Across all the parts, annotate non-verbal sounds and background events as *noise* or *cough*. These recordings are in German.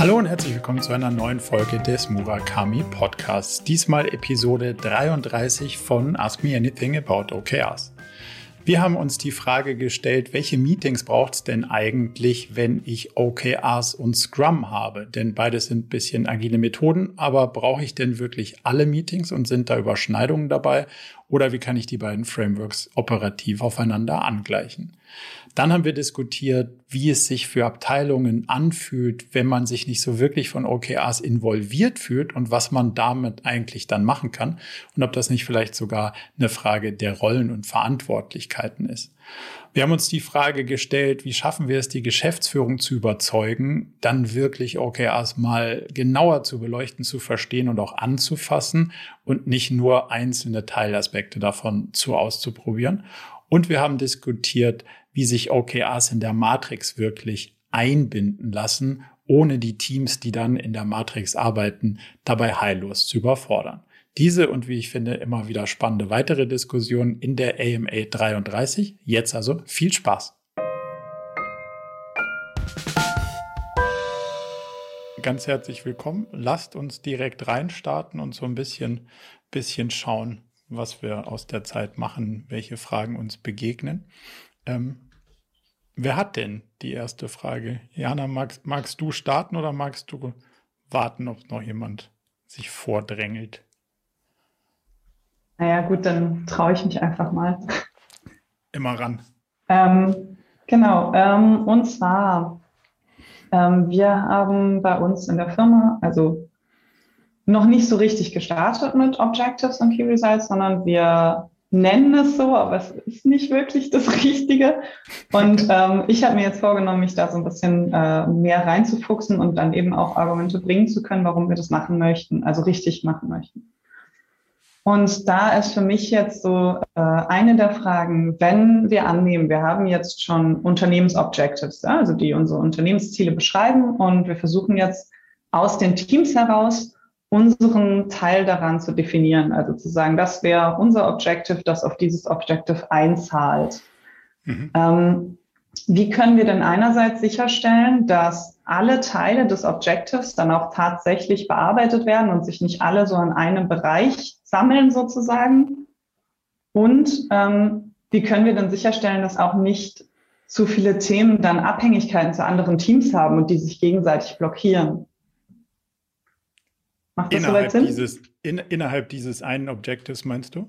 Hallo und herzlich willkommen zu einer neuen Folge des Murakami Podcasts. Diesmal Episode 33 von Ask Me Anything About OKRs. Wir haben uns die Frage gestellt, welche Meetings braucht es denn eigentlich, wenn ich OKRs und Scrum habe? Denn beides sind ein bisschen agile Methoden, aber brauche ich denn wirklich alle Meetings und sind da Überschneidungen dabei? Oder wie kann ich die beiden Frameworks operativ aufeinander angleichen? Dann haben wir diskutiert, wie es sich für Abteilungen anfühlt, wenn man sich nicht so wirklich von OKRs involviert fühlt und was man damit eigentlich dann machen kann und ob das nicht vielleicht sogar eine Frage der Rollen und Verantwortlichkeiten ist. Wir haben uns die Frage gestellt, wie schaffen wir es, die Geschäftsführung zu überzeugen, dann wirklich OKRs mal genauer zu beleuchten, zu verstehen und auch anzufassen und nicht nur einzelne Teilaspekte davon zu auszuprobieren. Und wir haben diskutiert, wie sich OKRs in der Matrix wirklich einbinden lassen, ohne die Teams, die dann in der Matrix arbeiten, dabei heillos zu überfordern. Diese und wie ich finde immer wieder spannende weitere Diskussionen in der AMA 33. Jetzt also viel Spaß. Ganz herzlich willkommen. Lasst uns direkt reinstarten und so ein bisschen, bisschen schauen, was wir aus der Zeit machen, welche Fragen uns begegnen. Ähm, wer hat denn die erste Frage? Jana, magst, magst du starten oder magst du warten, ob noch jemand sich vordrängelt? Naja, gut, dann traue ich mich einfach mal. Immer ran. Ähm, genau, ähm, und zwar, ähm, wir haben bei uns in der Firma, also noch nicht so richtig gestartet mit Objectives und Key Results, sondern wir nennen es so, aber es ist nicht wirklich das Richtige. Und *laughs* ähm, ich habe mir jetzt vorgenommen, mich da so ein bisschen äh, mehr reinzufuchsen und dann eben auch Argumente bringen zu können, warum wir das machen möchten, also richtig machen möchten. Und da ist für mich jetzt so äh, eine der Fragen, wenn wir annehmen, wir haben jetzt schon Unternehmensobjectives, ja, also die unsere Unternehmensziele beschreiben und wir versuchen jetzt aus den Teams heraus unseren Teil daran zu definieren. Also zu sagen, das wäre unser Objective, das auf dieses Objective einzahlt. Mhm. Ähm, wie können wir denn einerseits sicherstellen, dass alle Teile des Objectives dann auch tatsächlich bearbeitet werden und sich nicht alle so an einem Bereich sammeln sozusagen? Und ähm, wie können wir dann sicherstellen, dass auch nicht zu viele Themen dann Abhängigkeiten zu anderen Teams haben und die sich gegenseitig blockieren? Macht das innerhalb soweit Sinn? Dieses, in, innerhalb dieses einen Objectives meinst du?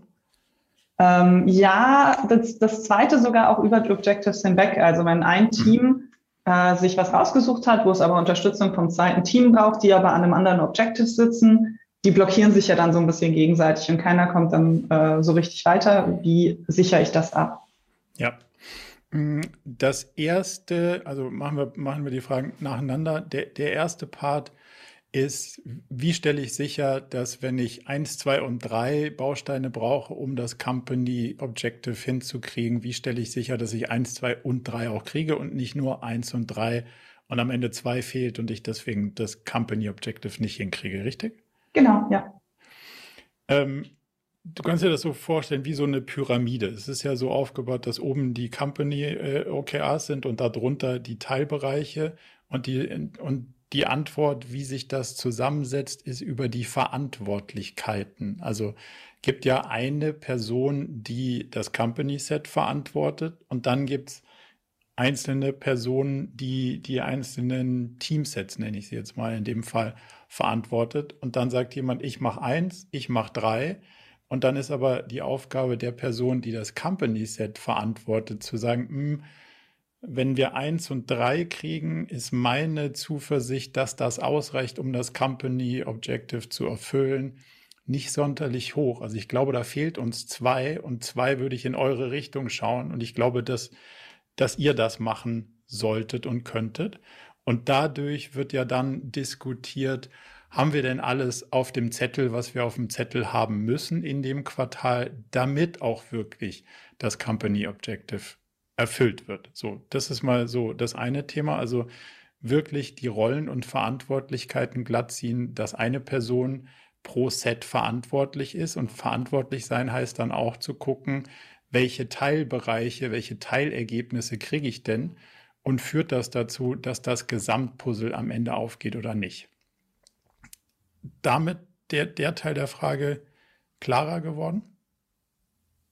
Ähm, ja, das, das zweite sogar auch über die Objectives hinweg. Also wenn ein mhm. Team äh, sich was ausgesucht hat, wo es aber Unterstützung vom zweiten Team braucht, die aber an einem anderen Objective sitzen, die blockieren sich ja dann so ein bisschen gegenseitig und keiner kommt dann äh, so richtig weiter. Wie sichere ich das ab? Ja. Mm, das erste, also machen wir, machen wir die Fragen nacheinander. Der, der erste Part ist, wie stelle ich sicher, dass wenn ich eins, zwei und drei Bausteine brauche, um das Company Objective hinzukriegen, wie stelle ich sicher, dass ich eins, zwei und drei auch kriege und nicht nur eins und drei und am Ende zwei fehlt und ich deswegen das Company Objective nicht hinkriege, richtig? Genau, ja. Ähm, du kannst dir das so vorstellen wie so eine Pyramide. Es ist ja so aufgebaut, dass oben die Company äh, OKRs sind und darunter die Teilbereiche und die und die Antwort, wie sich das zusammensetzt, ist über die Verantwortlichkeiten. Also gibt ja eine Person, die das Company Set verantwortet und dann gibt es einzelne Personen, die die einzelnen Teamsets, nenne ich sie jetzt mal in dem Fall, verantwortet. Und dann sagt jemand, ich mache eins, ich mache drei. Und dann ist aber die Aufgabe der Person, die das Company Set verantwortet, zu sagen, mh, hm, wenn wir eins und drei kriegen, ist meine Zuversicht, dass das ausreicht, um das Company Objective zu erfüllen, nicht sonderlich hoch. Also ich glaube, da fehlt uns zwei und zwei würde ich in eure Richtung schauen und ich glaube, dass, dass ihr das machen solltet und könntet. Und dadurch wird ja dann diskutiert, haben wir denn alles auf dem Zettel, was wir auf dem Zettel haben müssen in dem Quartal, damit auch wirklich das Company Objective erfüllt wird. So, das ist mal so das eine Thema. Also wirklich die Rollen und Verantwortlichkeiten glatt ziehen, dass eine Person pro Set verantwortlich ist. Und verantwortlich sein heißt dann auch zu gucken, welche Teilbereiche, welche Teilergebnisse kriege ich denn und führt das dazu, dass das Gesamtpuzzle am Ende aufgeht oder nicht. Damit der, der Teil der Frage klarer geworden?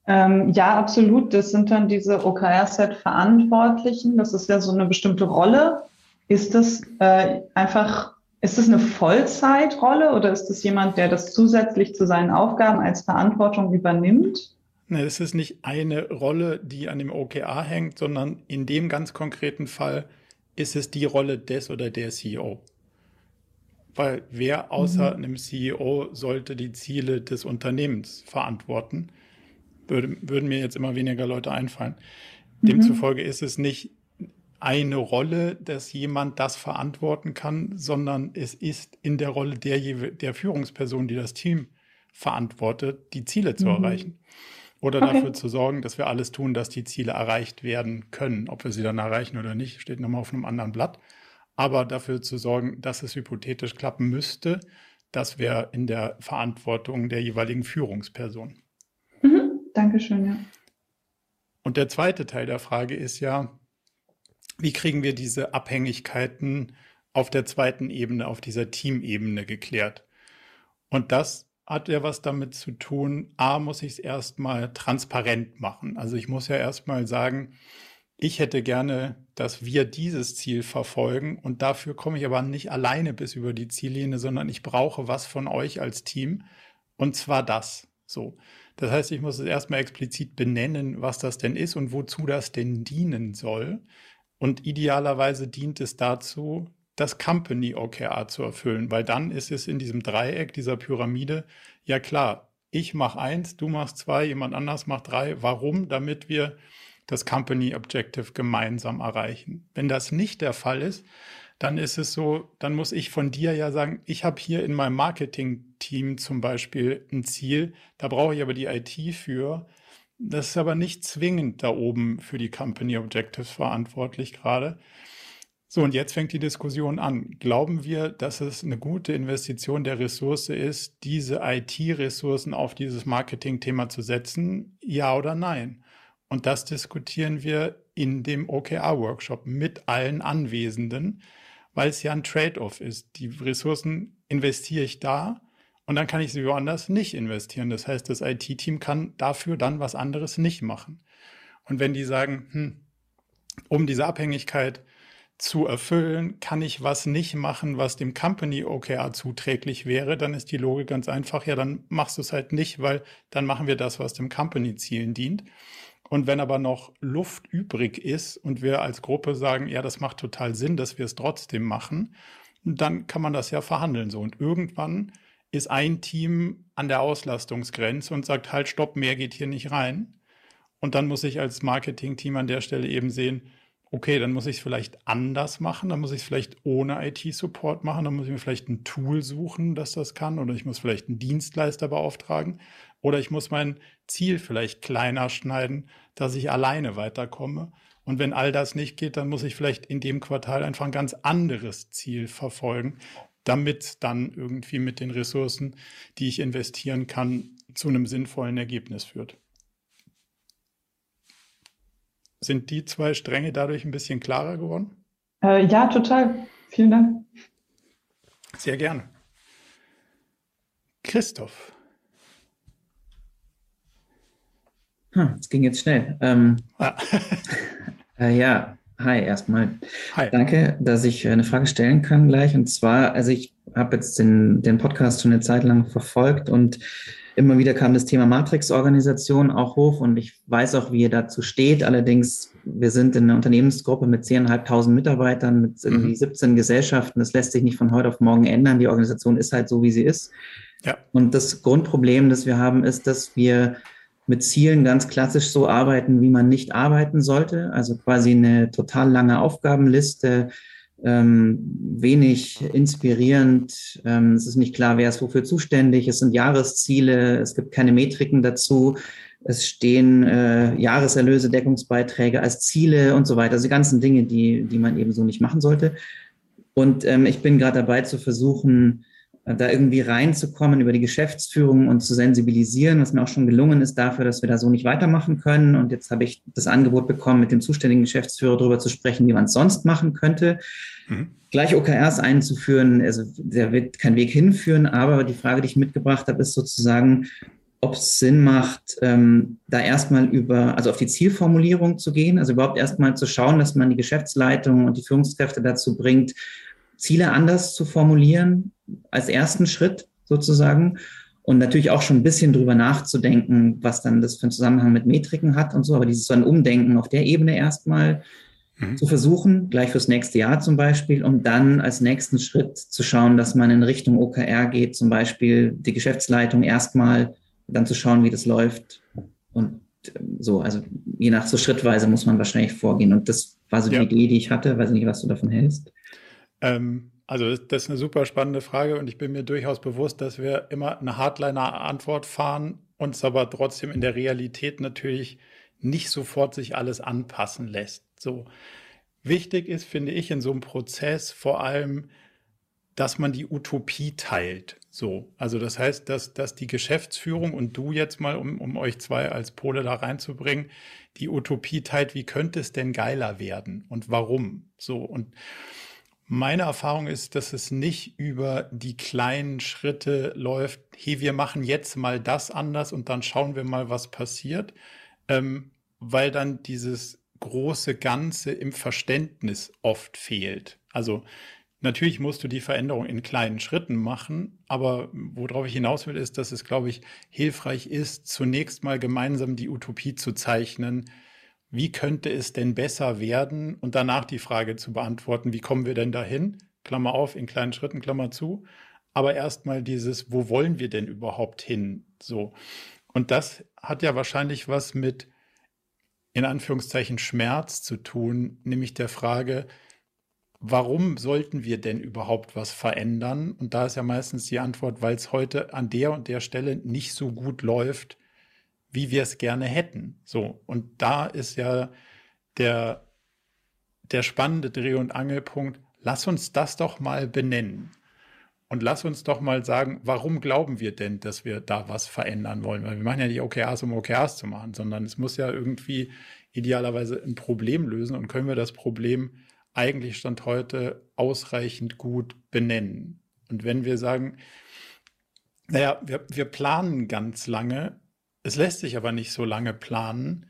Ähm, ja, absolut. Das sind dann diese OKR-Set-Verantwortlichen. Das ist ja so eine bestimmte Rolle. Ist das äh, einfach, ist das eine Vollzeitrolle oder ist das jemand, der das zusätzlich zu seinen Aufgaben als Verantwortung übernimmt? Ne, es ist nicht eine Rolle, die an dem OKR hängt, sondern in dem ganz konkreten Fall ist es die Rolle des oder der CEO. Weil wer außer mhm. einem CEO sollte die Ziele des Unternehmens verantworten? Würde, würden mir jetzt immer weniger Leute einfallen. Mhm. Demzufolge ist es nicht eine Rolle, dass jemand das verantworten kann, sondern es ist in der Rolle der, der Führungsperson, die das Team verantwortet, die Ziele zu mhm. erreichen. Oder okay. dafür zu sorgen, dass wir alles tun, dass die Ziele erreicht werden können. Ob wir sie dann erreichen oder nicht, steht nochmal auf einem anderen Blatt. Aber dafür zu sorgen, dass es hypothetisch klappen müsste, das wäre in der Verantwortung der jeweiligen Führungsperson. Dankeschön, ja. Und der zweite Teil der Frage ist ja, wie kriegen wir diese Abhängigkeiten auf der zweiten Ebene, auf dieser Teamebene geklärt? Und das hat ja was damit zu tun, a, muss ich es erstmal transparent machen. Also ich muss ja erstmal sagen, ich hätte gerne, dass wir dieses Ziel verfolgen und dafür komme ich aber nicht alleine bis über die Ziellinie, sondern ich brauche was von euch als Team und zwar das. So. Das heißt, ich muss es erstmal explizit benennen, was das denn ist und wozu das denn dienen soll. Und idealerweise dient es dazu, das Company OKR zu erfüllen, weil dann ist es in diesem Dreieck, dieser Pyramide, ja klar, ich mache eins, du machst zwei, jemand anders macht drei. Warum? Damit wir das Company Objective gemeinsam erreichen. Wenn das nicht der Fall ist, dann ist es so, dann muss ich von dir ja sagen, ich habe hier in meinem Marketing-Team zum Beispiel ein Ziel, da brauche ich aber die IT für. Das ist aber nicht zwingend da oben für die Company Objectives verantwortlich gerade. So, und jetzt fängt die Diskussion an. Glauben wir, dass es eine gute Investition der Ressource ist, diese IT-Ressourcen auf dieses Marketing-Thema zu setzen? Ja oder nein? Und das diskutieren wir in dem OKR-Workshop mit allen Anwesenden, weil es ja ein Trade-off ist. Die Ressourcen investiere ich da und dann kann ich sie woanders nicht investieren. Das heißt, das IT-Team kann dafür dann was anderes nicht machen. Und wenn die sagen, hm, um diese Abhängigkeit zu erfüllen, kann ich was nicht machen, was dem Company OKR zuträglich wäre, dann ist die Logik ganz einfach, ja, dann machst du es halt nicht, weil dann machen wir das, was dem Company-Zielen dient. Und wenn aber noch Luft übrig ist und wir als Gruppe sagen, ja, das macht total Sinn, dass wir es trotzdem machen, dann kann man das ja verhandeln so. Und irgendwann ist ein Team an der Auslastungsgrenze und sagt, halt, stopp, mehr geht hier nicht rein. Und dann muss ich als Marketing-Team an der Stelle eben sehen, okay, dann muss ich es vielleicht anders machen, dann muss ich es vielleicht ohne IT-Support machen, dann muss ich mir vielleicht ein Tool suchen, das das kann, oder ich muss vielleicht einen Dienstleister beauftragen, oder ich muss mein Ziel vielleicht kleiner schneiden, dass ich alleine weiterkomme. Und wenn all das nicht geht, dann muss ich vielleicht in dem Quartal einfach ein ganz anderes Ziel verfolgen, damit dann irgendwie mit den Ressourcen, die ich investieren kann, zu einem sinnvollen Ergebnis führt. Sind die zwei Stränge dadurch ein bisschen klarer geworden? Äh, ja, total. Vielen Dank. Sehr gerne. Christoph. Hm, das ging jetzt schnell. Ähm, ah. *laughs* äh, ja, hi erstmal. Hi. Danke, dass ich eine Frage stellen kann gleich. Und zwar, also ich habe jetzt den, den Podcast schon eine Zeit lang verfolgt und Immer wieder kam das Thema Matrix-Organisation auch hoch und ich weiß auch, wie ihr dazu steht. Allerdings, wir sind in einer Unternehmensgruppe mit 10.500 Mitarbeitern, mit irgendwie mhm. 17 Gesellschaften. Das lässt sich nicht von heute auf morgen ändern. Die Organisation ist halt so, wie sie ist. Ja. Und das Grundproblem, das wir haben, ist, dass wir mit Zielen ganz klassisch so arbeiten, wie man nicht arbeiten sollte. Also quasi eine total lange Aufgabenliste, ähm, wenig inspirierend. Ähm, es ist nicht klar, wer ist wofür zuständig. Es sind Jahresziele, es gibt keine Metriken dazu. Es stehen äh, Jahreserlöse, Deckungsbeiträge als Ziele und so weiter. Also die ganzen Dinge, die, die man eben so nicht machen sollte. Und ähm, ich bin gerade dabei zu versuchen, da irgendwie reinzukommen über die Geschäftsführung und zu sensibilisieren, was mir auch schon gelungen ist dafür, dass wir da so nicht weitermachen können. Und jetzt habe ich das Angebot bekommen, mit dem zuständigen Geschäftsführer darüber zu sprechen, wie man es sonst machen könnte. Mhm. Gleich OKRs einzuführen, also der wird kein Weg hinführen, aber die Frage, die ich mitgebracht habe, ist sozusagen, ob es Sinn macht, ähm, da erstmal über, also auf die Zielformulierung zu gehen, also überhaupt erstmal zu schauen, dass man die Geschäftsleitung und die Führungskräfte dazu bringt, Ziele anders zu formulieren, als ersten Schritt sozusagen. Und natürlich auch schon ein bisschen drüber nachzudenken, was dann das für einen Zusammenhang mit Metriken hat und so. Aber dieses so ein Umdenken auf der Ebene erstmal mhm. zu versuchen, gleich fürs nächste Jahr zum Beispiel, um dann als nächsten Schritt zu schauen, dass man in Richtung OKR geht, zum Beispiel die Geschäftsleitung erstmal, dann zu schauen, wie das läuft. Und ähm, so, also je nach so schrittweise muss man wahrscheinlich vorgehen. Und das war so die Idee, die ich hatte. Weiß nicht, was du davon hältst. Ähm, also das ist eine super spannende Frage und ich bin mir durchaus bewusst, dass wir immer eine Hardliner-Antwort fahren, uns aber trotzdem in der Realität natürlich nicht sofort sich alles anpassen lässt. So wichtig ist, finde ich, in so einem Prozess vor allem, dass man die Utopie teilt. So, also das heißt, dass, dass die Geschäftsführung und du jetzt mal, um, um euch zwei als Pole da reinzubringen, die Utopie teilt, wie könnte es denn geiler werden und warum? So und meine Erfahrung ist, dass es nicht über die kleinen Schritte läuft, hey, wir machen jetzt mal das anders und dann schauen wir mal, was passiert, ähm, weil dann dieses große Ganze im Verständnis oft fehlt. Also natürlich musst du die Veränderung in kleinen Schritten machen, aber worauf ich hinaus will, ist, dass es, glaube ich, hilfreich ist, zunächst mal gemeinsam die Utopie zu zeichnen, wie könnte es denn besser werden und danach die Frage zu beantworten, wie kommen wir denn dahin? Klammer auf, in kleinen Schritten, Klammer zu. Aber erstmal dieses, wo wollen wir denn überhaupt hin? So. Und das hat ja wahrscheinlich was mit, in Anführungszeichen, Schmerz zu tun, nämlich der Frage, warum sollten wir denn überhaupt was verändern? Und da ist ja meistens die Antwort, weil es heute an der und der Stelle nicht so gut läuft, wie wir es gerne hätten. So, und da ist ja der, der spannende Dreh- und Angelpunkt, lass uns das doch mal benennen. Und lass uns doch mal sagen, warum glauben wir denn, dass wir da was verändern wollen? Weil wir machen ja nicht OKRs, um OKRs zu machen, sondern es muss ja irgendwie idealerweise ein Problem lösen und können wir das Problem eigentlich Stand heute ausreichend gut benennen. Und wenn wir sagen, naja, wir, wir planen ganz lange, es lässt sich aber nicht so lange planen,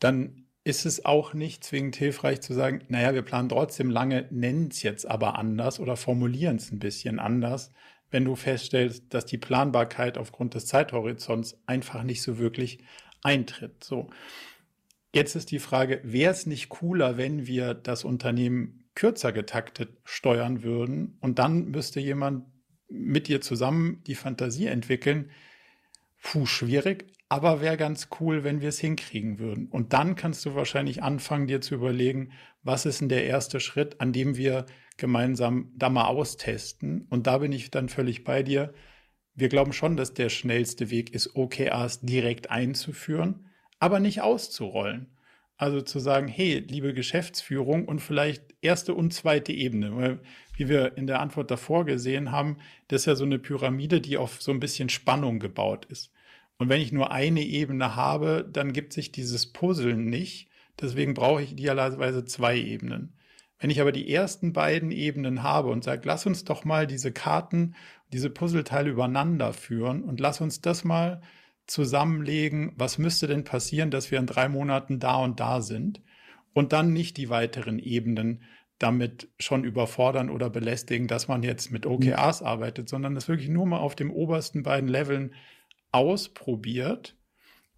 dann ist es auch nicht zwingend hilfreich zu sagen, naja, wir planen trotzdem lange, nennen es jetzt aber anders oder formulieren es ein bisschen anders, wenn du feststellst, dass die Planbarkeit aufgrund des Zeithorizonts einfach nicht so wirklich eintritt. So. Jetzt ist die Frage, wäre es nicht cooler, wenn wir das Unternehmen kürzer getaktet steuern würden und dann müsste jemand mit dir zusammen die Fantasie entwickeln, puh, schwierig, aber wäre ganz cool, wenn wir es hinkriegen würden. Und dann kannst du wahrscheinlich anfangen, dir zu überlegen, was ist denn der erste Schritt, an dem wir gemeinsam da mal austesten. Und da bin ich dann völlig bei dir. Wir glauben schon, dass der schnellste Weg ist, OKRs direkt einzuführen, aber nicht auszurollen. Also zu sagen, hey, liebe Geschäftsführung und vielleicht erste und zweite Ebene, weil wie wir in der Antwort davor gesehen haben, das ist ja so eine Pyramide, die auf so ein bisschen Spannung gebaut ist. Und wenn ich nur eine Ebene habe, dann gibt sich dieses Puzzle nicht. Deswegen brauche ich idealerweise zwei Ebenen. Wenn ich aber die ersten beiden Ebenen habe und sage, lass uns doch mal diese Karten, diese Puzzleteile übereinander führen und lass uns das mal zusammenlegen, was müsste denn passieren, dass wir in drei Monaten da und da sind und dann nicht die weiteren Ebenen damit schon überfordern oder belästigen, dass man jetzt mit OKRs arbeitet, sondern das wirklich nur mal auf den obersten beiden Leveln ausprobiert,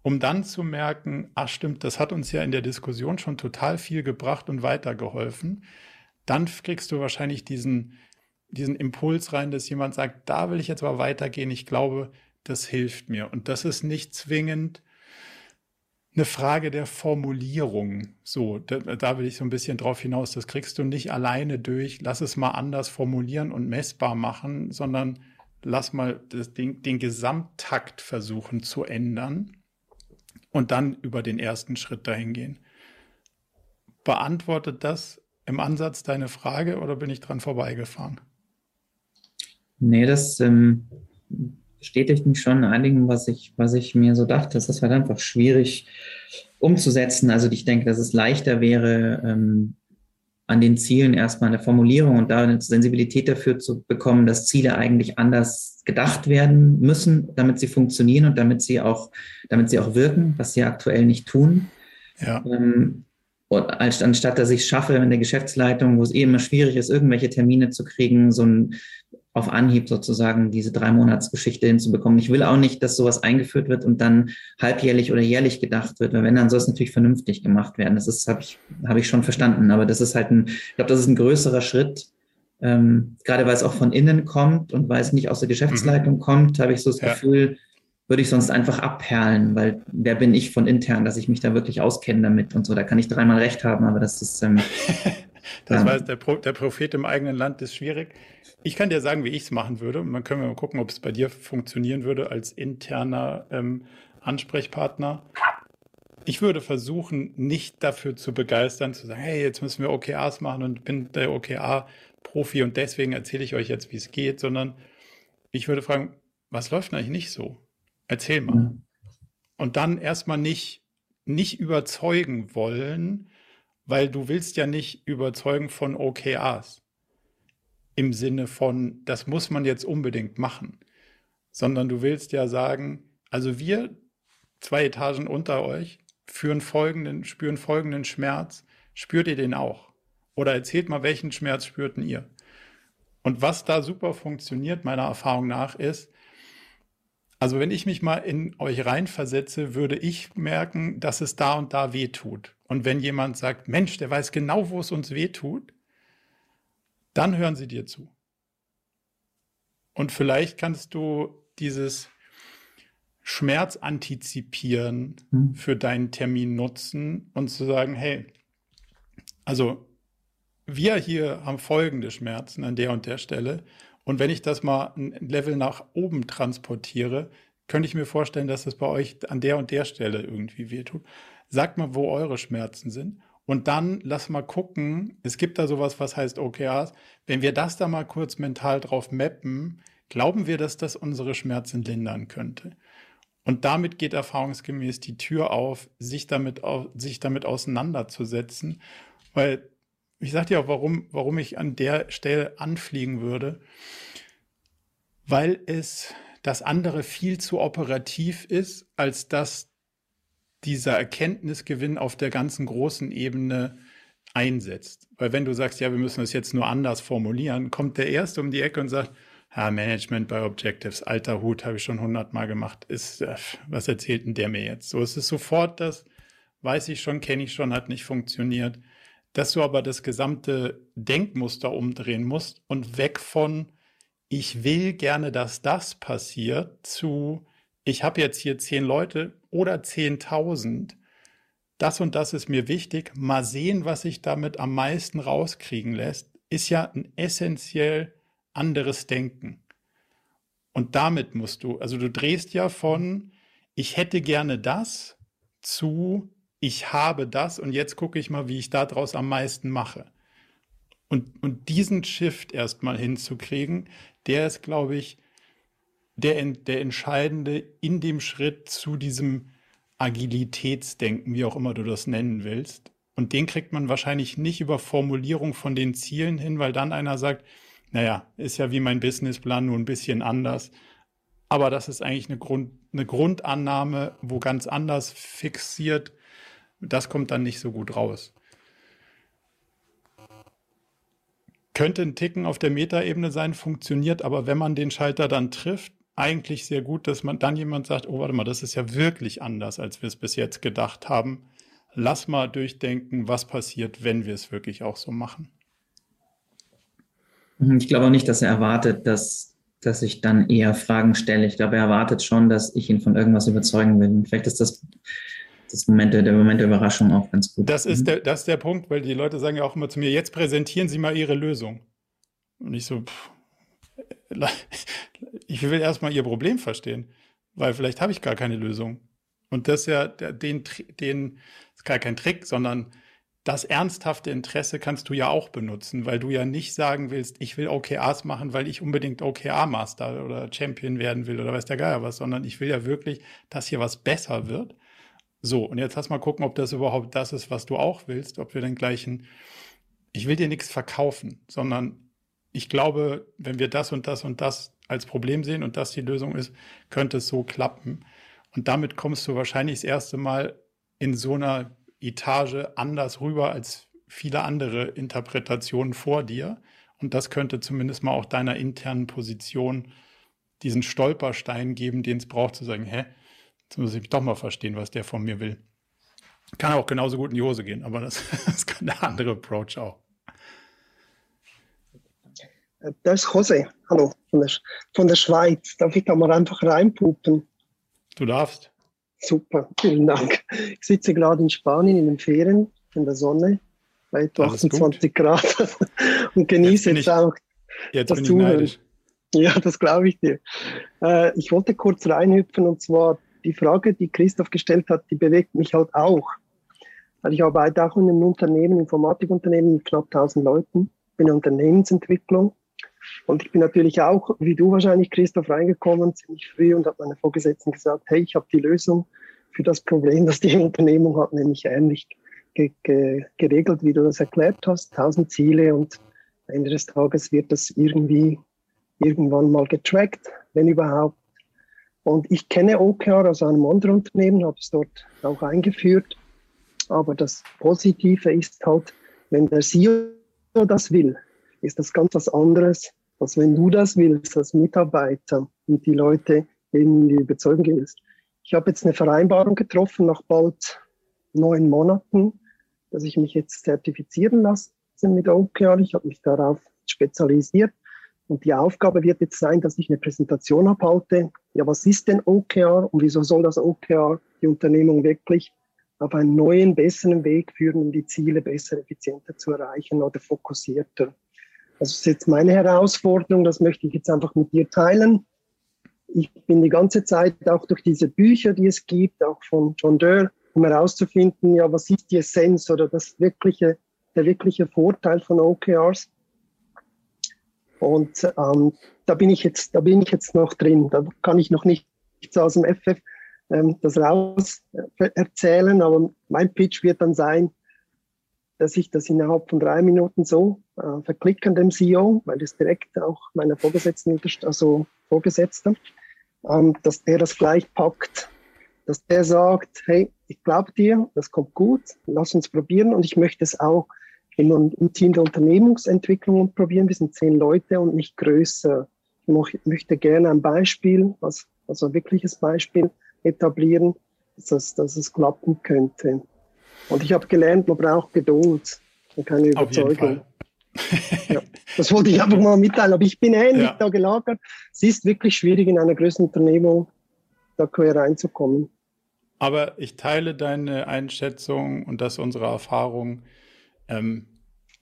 um dann zu merken, ach stimmt, das hat uns ja in der Diskussion schon total viel gebracht und weitergeholfen. Dann kriegst du wahrscheinlich diesen, diesen Impuls rein, dass jemand sagt, da will ich jetzt aber weitergehen. Ich glaube, das hilft mir. Und das ist nicht zwingend eine Frage der Formulierung. So, da, da, will ich so ein bisschen drauf hinaus. Das kriegst du nicht alleine durch. Lass es mal anders formulieren und messbar machen, sondern lass mal das, den, den Gesamttakt versuchen zu ändern und dann über den ersten Schritt dahin gehen. Beantwortet das im Ansatz deine Frage oder bin ich dran vorbeigefahren? Nee, das ähm, bestätigt mich schon in einigen, was ich, was ich mir so dachte. Das ist halt einfach schwierig umzusetzen. Also ich denke, dass es leichter wäre, ähm, an den Zielen erstmal eine Formulierung und da eine Sensibilität dafür zu bekommen, dass Ziele eigentlich anders gedacht werden müssen, damit sie funktionieren und damit sie auch, damit sie auch wirken, was sie aktuell nicht tun. Ja. Ähm, und anstatt dass ich es schaffe in der Geschäftsleitung, wo es eh immer schwierig ist, irgendwelche Termine zu kriegen, so ein auf Anhieb sozusagen diese drei Monatsgeschichte hinzubekommen. Ich will auch nicht, dass sowas eingeführt wird und dann halbjährlich oder jährlich gedacht wird, weil wenn, dann soll es natürlich vernünftig gemacht werden. Das ist, habe ich, habe ich schon verstanden. Aber das ist halt ein, ich glaube, das ist ein größerer Schritt. Ähm, gerade weil es auch von innen kommt und weil es nicht aus der Geschäftsleitung mhm. kommt, habe ich so das ja. Gefühl, würde ich sonst einfach abperlen, weil wer bin ich von intern, dass ich mich da wirklich auskenne damit und so. Da kann ich dreimal recht haben, aber das ist. Ähm, *laughs* das ja. weiß der, Pro, der Prophet im eigenen Land ist schwierig. Ich kann dir sagen, wie ich es machen würde. Und dann können wir mal gucken, ob es bei dir funktionieren würde als interner ähm, Ansprechpartner. Ich würde versuchen, nicht dafür zu begeistern, zu sagen, hey, jetzt müssen wir OKRs machen und bin der OKR-Profi und deswegen erzähle ich euch jetzt, wie es geht, sondern ich würde fragen, was läuft eigentlich nicht so? Erzähl mal. Und dann erstmal nicht, nicht überzeugen wollen, weil du willst ja nicht überzeugen von OKRs im Sinne von, das muss man jetzt unbedingt machen, sondern du willst ja sagen, also wir zwei Etagen unter euch führen folgenden, spüren folgenden Schmerz, spürt ihr den auch? Oder erzählt mal, welchen Schmerz spürten ihr? Und was da super funktioniert, meiner Erfahrung nach, ist, also wenn ich mich mal in euch reinversetze, würde ich merken, dass es da und da weh tut. Und wenn jemand sagt, Mensch, der weiß genau, wo es uns weh tut, dann hören sie dir zu. Und vielleicht kannst du dieses Schmerz antizipieren hm. für deinen Termin nutzen und zu sagen, hey, also wir hier haben folgende Schmerzen an der und der Stelle. Und wenn ich das mal ein Level nach oben transportiere, könnte ich mir vorstellen, dass es bei euch an der und der Stelle irgendwie wehtut. Sagt mal, wo eure Schmerzen sind. Und dann lass mal gucken, es gibt da sowas, was heißt OKRs. Wenn wir das da mal kurz mental drauf mappen, glauben wir, dass das unsere Schmerzen lindern könnte. Und damit geht erfahrungsgemäß die Tür auf, sich damit, sich damit auseinanderzusetzen. Weil ich sage dir auch, warum, warum ich an der Stelle anfliegen würde. Weil es das andere viel zu operativ ist, als dass dieser Erkenntnisgewinn auf der ganzen großen Ebene einsetzt. Weil wenn du sagst, ja, wir müssen das jetzt nur anders formulieren, kommt der Erste um die Ecke und sagt, ja, Management bei Objectives, alter Hut, habe ich schon hundertmal gemacht. Ist, äh, was erzählt denn der mir jetzt? So, es ist sofort das, weiß ich schon, kenne ich schon, hat nicht funktioniert. Dass du aber das gesamte Denkmuster umdrehen musst und weg von, ich will gerne, dass das passiert, zu, ich habe jetzt hier zehn Leute oder 10.000. Das und das ist mir wichtig. Mal sehen, was sich damit am meisten rauskriegen lässt, ist ja ein essentiell anderes Denken. Und damit musst du, also du drehst ja von, ich hätte gerne das zu, ich habe das und jetzt gucke ich mal, wie ich daraus am meisten mache. Und, und diesen Shift erstmal hinzukriegen, der ist, glaube ich, der, der entscheidende in dem Schritt zu diesem Agilitätsdenken, wie auch immer du das nennen willst. Und den kriegt man wahrscheinlich nicht über Formulierung von den Zielen hin, weil dann einer sagt, naja, ist ja wie mein Businessplan nur ein bisschen anders. Aber das ist eigentlich eine, Grund, eine Grundannahme, wo ganz anders fixiert. Das kommt dann nicht so gut raus. Könnte ein Ticken auf der Metaebene sein, funktioniert, aber wenn man den Schalter dann trifft, eigentlich sehr gut, dass man dann jemand sagt, oh, warte mal, das ist ja wirklich anders, als wir es bis jetzt gedacht haben. Lass mal durchdenken, was passiert, wenn wir es wirklich auch so machen. Mhm, ich glaube auch nicht, dass er erwartet, dass, dass ich dann eher Fragen stelle. Ich glaube, er erwartet schon, dass ich ihn von irgendwas überzeugen will. Vielleicht ist das, das Moment, der Moment der Überraschung auch ganz gut. Das ist, mhm. der, das ist der Punkt, weil die Leute sagen ja auch immer zu mir, jetzt präsentieren Sie mal Ihre Lösung. Und ich so, pff, *laughs* ich will erstmal ihr Problem verstehen, weil vielleicht habe ich gar keine Lösung. Und das ist ja den, den ist gar kein Trick, sondern das ernsthafte Interesse kannst du ja auch benutzen, weil du ja nicht sagen willst, ich will OKRs machen, weil ich unbedingt OKR-Master oder Champion werden will oder weiß der Geier was, sondern ich will ja wirklich, dass hier was besser wird. So, und jetzt lass mal gucken, ob das überhaupt das ist, was du auch willst, ob wir den gleichen, ich will dir nichts verkaufen, sondern ich glaube, wenn wir das und das und das als Problem sehen und das die Lösung ist, könnte es so klappen. Und damit kommst du wahrscheinlich das erste Mal in so einer Etage anders rüber als viele andere Interpretationen vor dir. Und das könnte zumindest mal auch deiner internen Position diesen Stolperstein geben, den es braucht, zu sagen, hä, jetzt muss ich doch mal verstehen, was der von mir will. Kann auch genauso gut in die Hose gehen, aber das, *laughs* das kann der andere Approach auch. Das ist Jose, hallo, von der, von der Schweiz. Darf ich da mal einfach reinpupen? Du darfst. Super, vielen Dank. Ich sitze gerade in Spanien in den Ferien, in der Sonne, bei etwa 28 Grad *laughs* und genieße jetzt, jetzt ich, auch jetzt das Zuhören. Ja, das glaube ich dir. Äh, ich wollte kurz reinhüpfen und zwar die Frage, die Christoph gestellt hat, die bewegt mich halt auch. Weil ich arbeite auch in einem Unternehmen, Informatikunternehmen mit knapp 1000 Leuten, bin in Unternehmensentwicklung und ich bin natürlich auch, wie du wahrscheinlich, Christoph, reingekommen, ziemlich früh und habe meiner Vorgesetzten gesagt, hey, ich habe die Lösung für das Problem, das die *laughs* Unternehmung hat, nämlich ähnlich ge ge geregelt, wie du das erklärt hast, tausend Ziele und am Ende des Tages wird das irgendwie irgendwann mal getrackt, wenn überhaupt. Und ich kenne OKR aus einem anderen Unternehmen, habe es dort auch eingeführt. Aber das Positive ist halt, wenn der CEO das will, ist das ganz was anderes, als wenn du das willst als Mitarbeiter und die Leute eben die überzeugen willst. Ich habe jetzt eine Vereinbarung getroffen nach bald neun Monaten, dass ich mich jetzt zertifizieren lasse mit OKR. Ich habe mich darauf spezialisiert. Und die Aufgabe wird jetzt sein, dass ich eine Präsentation abhalte. Ja, was ist denn OKR und wieso soll das OKR die Unternehmung wirklich auf einen neuen, besseren Weg führen, um die Ziele besser, effizienter zu erreichen oder fokussierter? Das ist jetzt meine Herausforderung, das möchte ich jetzt einfach mit dir teilen. Ich bin die ganze Zeit auch durch diese Bücher, die es gibt, auch von John Doerr, um herauszufinden, ja, was ist die Essenz oder das wirkliche, der wirkliche Vorteil von OKRs. Und ähm, da bin ich jetzt, da bin ich jetzt noch drin. Da kann ich noch nichts aus dem FF ähm, das raus äh, erzählen, aber mein Pitch wird dann sein, dass ich das innerhalb von drei Minuten so äh, verklicken dem CEO, weil das direkt auch meiner Vorgesetzten, also Vorgesetzter, ähm, dass der das gleich packt, dass der sagt, hey, ich glaube dir, das kommt gut, lass uns probieren und ich möchte es auch im, im Team der Unternehmensentwicklung probieren. Wir sind zehn Leute und nicht größer. Ich möchte gerne ein Beispiel, was, also ein wirkliches Beispiel etablieren, dass, dass es klappen könnte. Und ich habe gelernt, man braucht Geduld und keine Überzeugung. ja, das wollte ich einfach mal mitteilen, aber ich bin ähnlich ja. da gelagert. Es ist wirklich schwierig, in einer größeren Unternehmung da quer reinzukommen. Aber ich teile deine Einschätzung und das unsere Erfahrung. Ähm,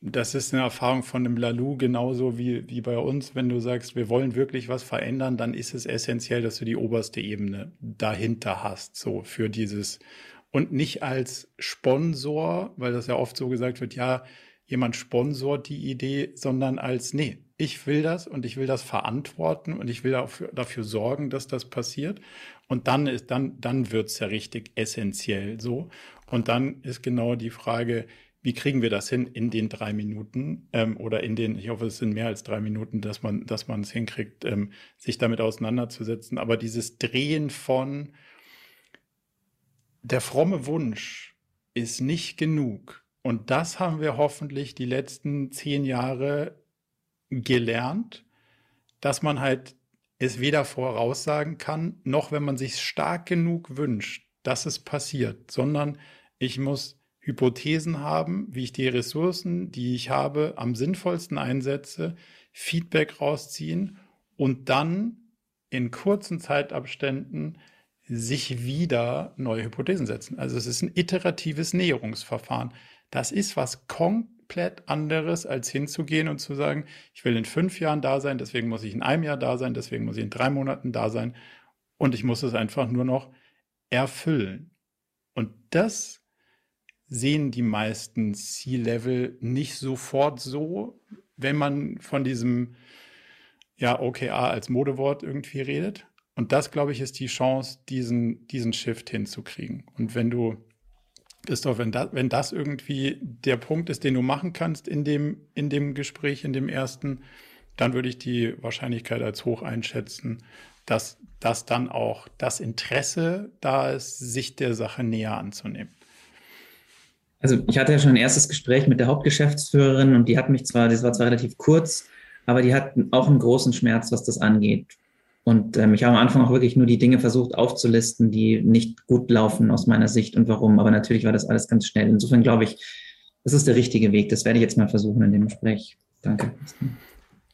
das ist eine Erfahrung von dem Lalu genauso wie, wie bei uns. Wenn du sagst, wir wollen wirklich was verändern, dann ist es essentiell, dass du die oberste Ebene dahinter hast, so für dieses und nicht als Sponsor, weil das ja oft so gesagt wird, ja, jemand sponsort die Idee, sondern als, nee, ich will das und ich will das verantworten und ich will dafür, dafür sorgen, dass das passiert. Und dann ist, dann, dann wird's ja richtig essentiell so. Und dann ist genau die Frage, wie kriegen wir das hin in den drei Minuten ähm, oder in den, ich hoffe, es sind mehr als drei Minuten, dass man, dass man es hinkriegt, ähm, sich damit auseinanderzusetzen. Aber dieses Drehen von, der fromme Wunsch ist nicht genug. Und das haben wir hoffentlich die letzten zehn Jahre gelernt, dass man halt es weder voraussagen kann, noch wenn man sich stark genug wünscht, dass es passiert, sondern ich muss Hypothesen haben, wie ich die Ressourcen, die ich habe, am sinnvollsten einsetze, Feedback rausziehen und dann in kurzen Zeitabständen sich wieder neue Hypothesen setzen. Also es ist ein iteratives Näherungsverfahren. Das ist was komplett anderes, als hinzugehen und zu sagen, ich will in fünf Jahren da sein, deswegen muss ich in einem Jahr da sein, deswegen muss ich in drei Monaten da sein und ich muss es einfach nur noch erfüllen. Und das sehen die meisten C-Level nicht sofort so, wenn man von diesem ja, OKR als Modewort irgendwie redet. Und das, glaube ich, ist die Chance, diesen, diesen Shift hinzukriegen. Und wenn du, Christoph, wenn das, wenn das irgendwie der Punkt ist, den du machen kannst in dem, in dem Gespräch, in dem ersten, dann würde ich die Wahrscheinlichkeit als hoch einschätzen, dass, dass dann auch das Interesse da ist, sich der Sache näher anzunehmen. Also ich hatte ja schon ein erstes Gespräch mit der Hauptgeschäftsführerin und die hat mich zwar, das war zwar relativ kurz, aber die hat auch einen großen Schmerz, was das angeht. Und ähm, ich habe am Anfang auch wirklich nur die Dinge versucht aufzulisten, die nicht gut laufen aus meiner Sicht und warum. Aber natürlich war das alles ganz schnell. Insofern glaube ich, das ist der richtige Weg. Das werde ich jetzt mal versuchen in dem Gespräch. Danke.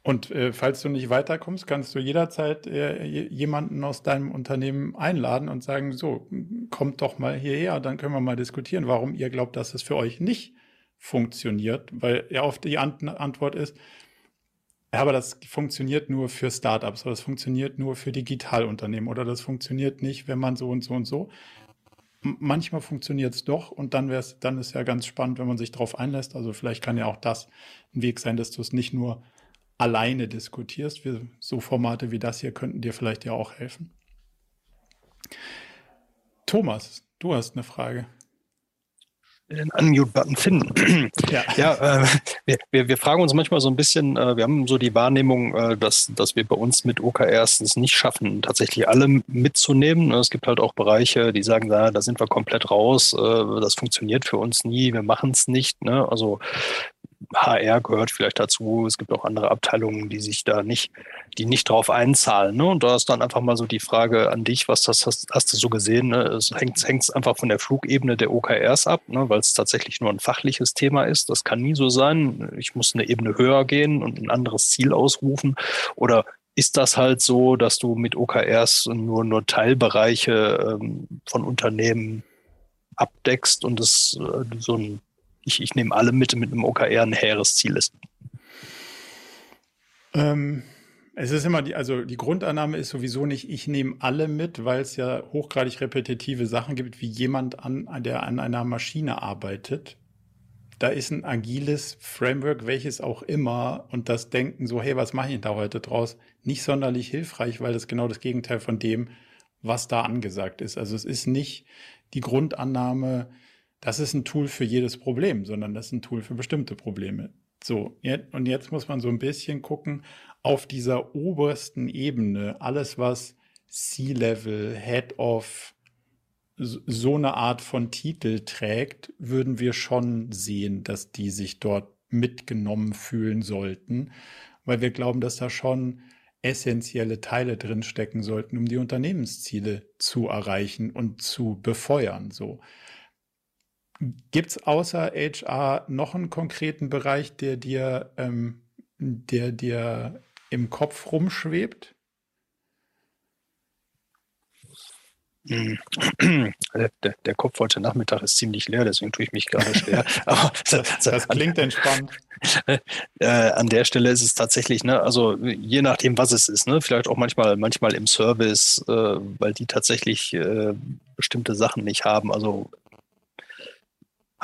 Und äh, falls du nicht weiterkommst, kannst du jederzeit äh, jemanden aus deinem Unternehmen einladen und sagen, so, kommt doch mal hierher, dann können wir mal diskutieren, warum ihr glaubt, dass es für euch nicht funktioniert. Weil ja oft die Antwort ist, ja, aber das funktioniert nur für Startups oder das funktioniert nur für Digitalunternehmen oder das funktioniert nicht, wenn man so und so und so. Manchmal funktioniert es doch und dann wäre es, dann ist ja ganz spannend, wenn man sich darauf einlässt. Also vielleicht kann ja auch das ein Weg sein, dass du es nicht nur alleine diskutierst. Wir, so Formate wie das hier könnten dir vielleicht ja auch helfen. Thomas, du hast eine Frage den Unmute-Button finden. *clears throat* Ja, ja äh, wir, wir, wir, fragen uns manchmal so ein bisschen, äh, wir haben so die Wahrnehmung, äh, dass, dass wir bei uns mit OKRs es nicht schaffen, tatsächlich alle mitzunehmen. Es gibt halt auch Bereiche, die sagen, da, da sind wir komplett raus, äh, das funktioniert für uns nie, wir machen es nicht. Ne? Also HR gehört vielleicht dazu. Es gibt auch andere Abteilungen, die sich da nicht, die nicht drauf einzahlen. Ne? Und da ist dann einfach mal so die Frage an dich, was das hast, hast du so gesehen? Ne? Es hängt es einfach von der Flugebene der OKRs ab, ne? weil es tatsächlich nur ein fachliches Thema ist. Das kann nie so sein. Ich muss eine Ebene höher gehen und ein anderes Ziel ausrufen. Oder ist das halt so, dass du mit OKRs nur, nur Teilbereiche ähm, von Unternehmen abdeckst und es äh, so ein ich, ich nehme alle mit, mit einem OKR ein hehres Ziel ist. Ähm, es ist immer die, also die Grundannahme ist sowieso nicht, ich nehme alle mit, weil es ja hochgradig repetitive Sachen gibt, wie jemand an, der an einer Maschine arbeitet. Da ist ein agiles Framework, welches auch immer, und das Denken so, hey, was mache ich da heute draus, nicht sonderlich hilfreich, weil das genau das Gegenteil von dem, was da angesagt ist. Also es ist nicht die Grundannahme, das ist ein Tool für jedes Problem, sondern das ist ein Tool für bestimmte Probleme. So, und jetzt muss man so ein bisschen gucken, auf dieser obersten Ebene, alles was C-Level, Head of, so eine Art von Titel trägt, würden wir schon sehen, dass die sich dort mitgenommen fühlen sollten, weil wir glauben, dass da schon essentielle Teile drin stecken sollten, um die Unternehmensziele zu erreichen und zu befeuern. So. Gibt es außer HR noch einen konkreten Bereich, der dir, ähm, der dir im Kopf rumschwebt? Hm. Der, der, Kopf heute Nachmittag ist ziemlich leer, deswegen tue ich mich gerade schwer. *laughs* Aber das, das klingt entspannt. *laughs* Äh, an der Stelle ist es tatsächlich, ne, also je nachdem, was es ist, ne, vielleicht auch manchmal, manchmal im Service, äh, weil die tatsächlich äh, bestimmte Sachen nicht haben. Also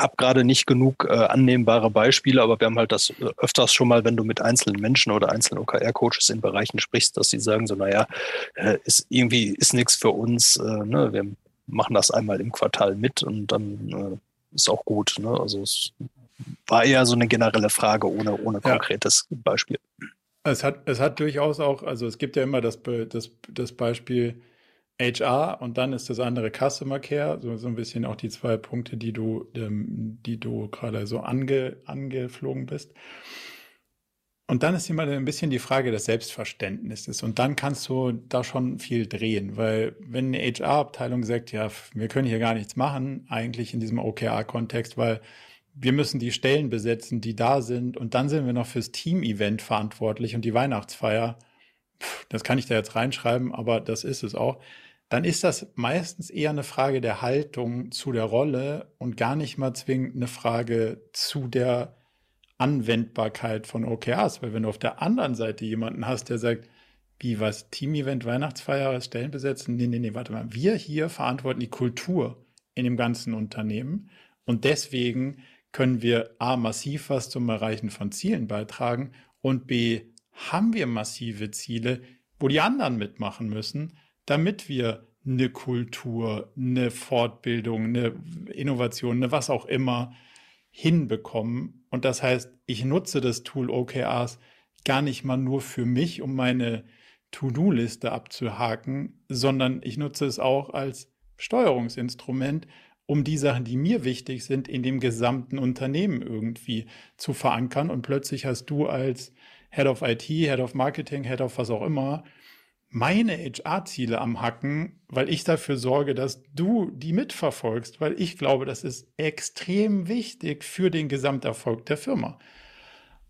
habe gerade nicht genug äh, annehmbare Beispiele, aber wir haben halt das äh, öfters schon mal, wenn du mit einzelnen Menschen oder einzelnen OKR-Coaches in Bereichen sprichst, dass sie sagen so, naja, äh, ist irgendwie ist nichts für uns, äh, ne? wir machen das einmal im Quartal mit und dann äh, ist auch gut. Ne? Also es war eher so eine generelle Frage ohne, ohne konkretes ja. Beispiel. Es hat, es hat durchaus auch, also es gibt ja immer das, das, das Beispiel, HR und dann ist das andere Customer Care, so, so ein bisschen auch die zwei Punkte, die du, ähm, die du gerade so ange, angeflogen bist. Und dann ist immer ein bisschen die Frage des Selbstverständnisses. Und dann kannst du da schon viel drehen, weil wenn eine HR-Abteilung sagt, ja, wir können hier gar nichts machen, eigentlich in diesem OKR-Kontext, weil wir müssen die Stellen besetzen, die da sind. Und dann sind wir noch fürs Team-Event verantwortlich und die Weihnachtsfeier. Das kann ich da jetzt reinschreiben, aber das ist es auch dann ist das meistens eher eine Frage der Haltung zu der Rolle und gar nicht mal zwingend eine Frage zu der Anwendbarkeit von OKRs. Weil wenn du auf der anderen Seite jemanden hast, der sagt, wie was, Team-Event, Weihnachtsfeier, Stellen besetzen? Nee, nee, nee, warte mal. Wir hier verantworten die Kultur in dem ganzen Unternehmen. Und deswegen können wir A, massiv was zum Erreichen von Zielen beitragen und B, haben wir massive Ziele, wo die anderen mitmachen müssen, damit wir eine Kultur, eine Fortbildung, eine Innovation, eine was auch immer hinbekommen. Und das heißt, ich nutze das Tool OKRs gar nicht mal nur für mich, um meine To-Do-Liste abzuhaken, sondern ich nutze es auch als Steuerungsinstrument, um die Sachen, die mir wichtig sind, in dem gesamten Unternehmen irgendwie zu verankern. Und plötzlich hast du als Head of IT, Head of Marketing, Head of was auch immer, meine HR-Ziele am Hacken, weil ich dafür sorge, dass du die mitverfolgst, weil ich glaube, das ist extrem wichtig für den Gesamterfolg der Firma.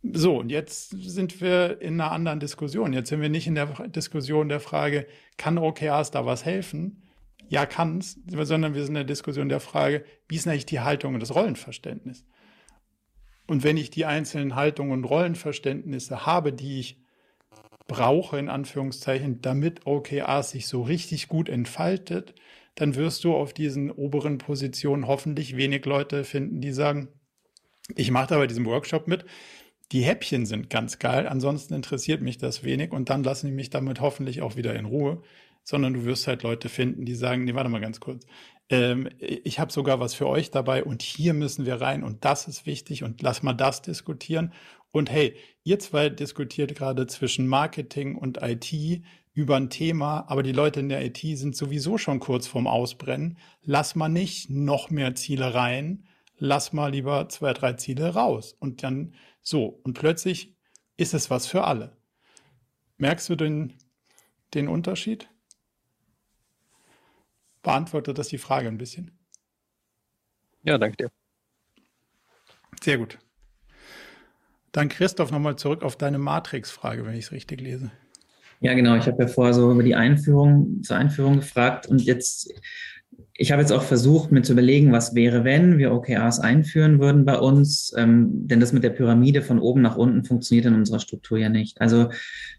So, und jetzt sind wir in einer anderen Diskussion. Jetzt sind wir nicht in der Diskussion der Frage, kann OKRs da was helfen? Ja, kann es, sondern wir sind in der Diskussion der Frage, wie ist eigentlich die Haltung und das Rollenverständnis? Und wenn ich die einzelnen Haltungen und Rollenverständnisse habe, die ich brauche, in Anführungszeichen, damit OKRs sich so richtig gut entfaltet, dann wirst du auf diesen oberen Positionen hoffentlich wenig Leute finden, die sagen, ich mache da bei diesem Workshop mit. Die Häppchen sind ganz geil, ansonsten interessiert mich das wenig und dann lassen die mich damit hoffentlich auch wieder in Ruhe, sondern du wirst halt Leute finden, die sagen, nee, warte mal ganz kurz, ähm, ich habe sogar was für euch dabei und hier müssen wir rein und das ist wichtig und lass mal das diskutieren und hey, ihr zwei diskutiert gerade zwischen Marketing und IT über ein Thema, aber die Leute in der IT sind sowieso schon kurz vorm Ausbrennen. Lass mal nicht noch mehr Ziele rein, lass mal lieber zwei, drei Ziele raus. Und dann so, und plötzlich ist es was für alle. Merkst du den, den Unterschied? Beantwortet das die Frage ein bisschen? Ja, danke dir. Sehr gut. Dann Christoph nochmal zurück auf deine Matrix-Frage, wenn ich es richtig lese. Ja, genau. Ich habe ja vorher so über die Einführung, zur Einführung gefragt und jetzt, ich habe jetzt auch versucht, mir zu überlegen, was wäre, wenn wir OKRs einführen würden bei uns, ähm, denn das mit der Pyramide von oben nach unten funktioniert in unserer Struktur ja nicht. Also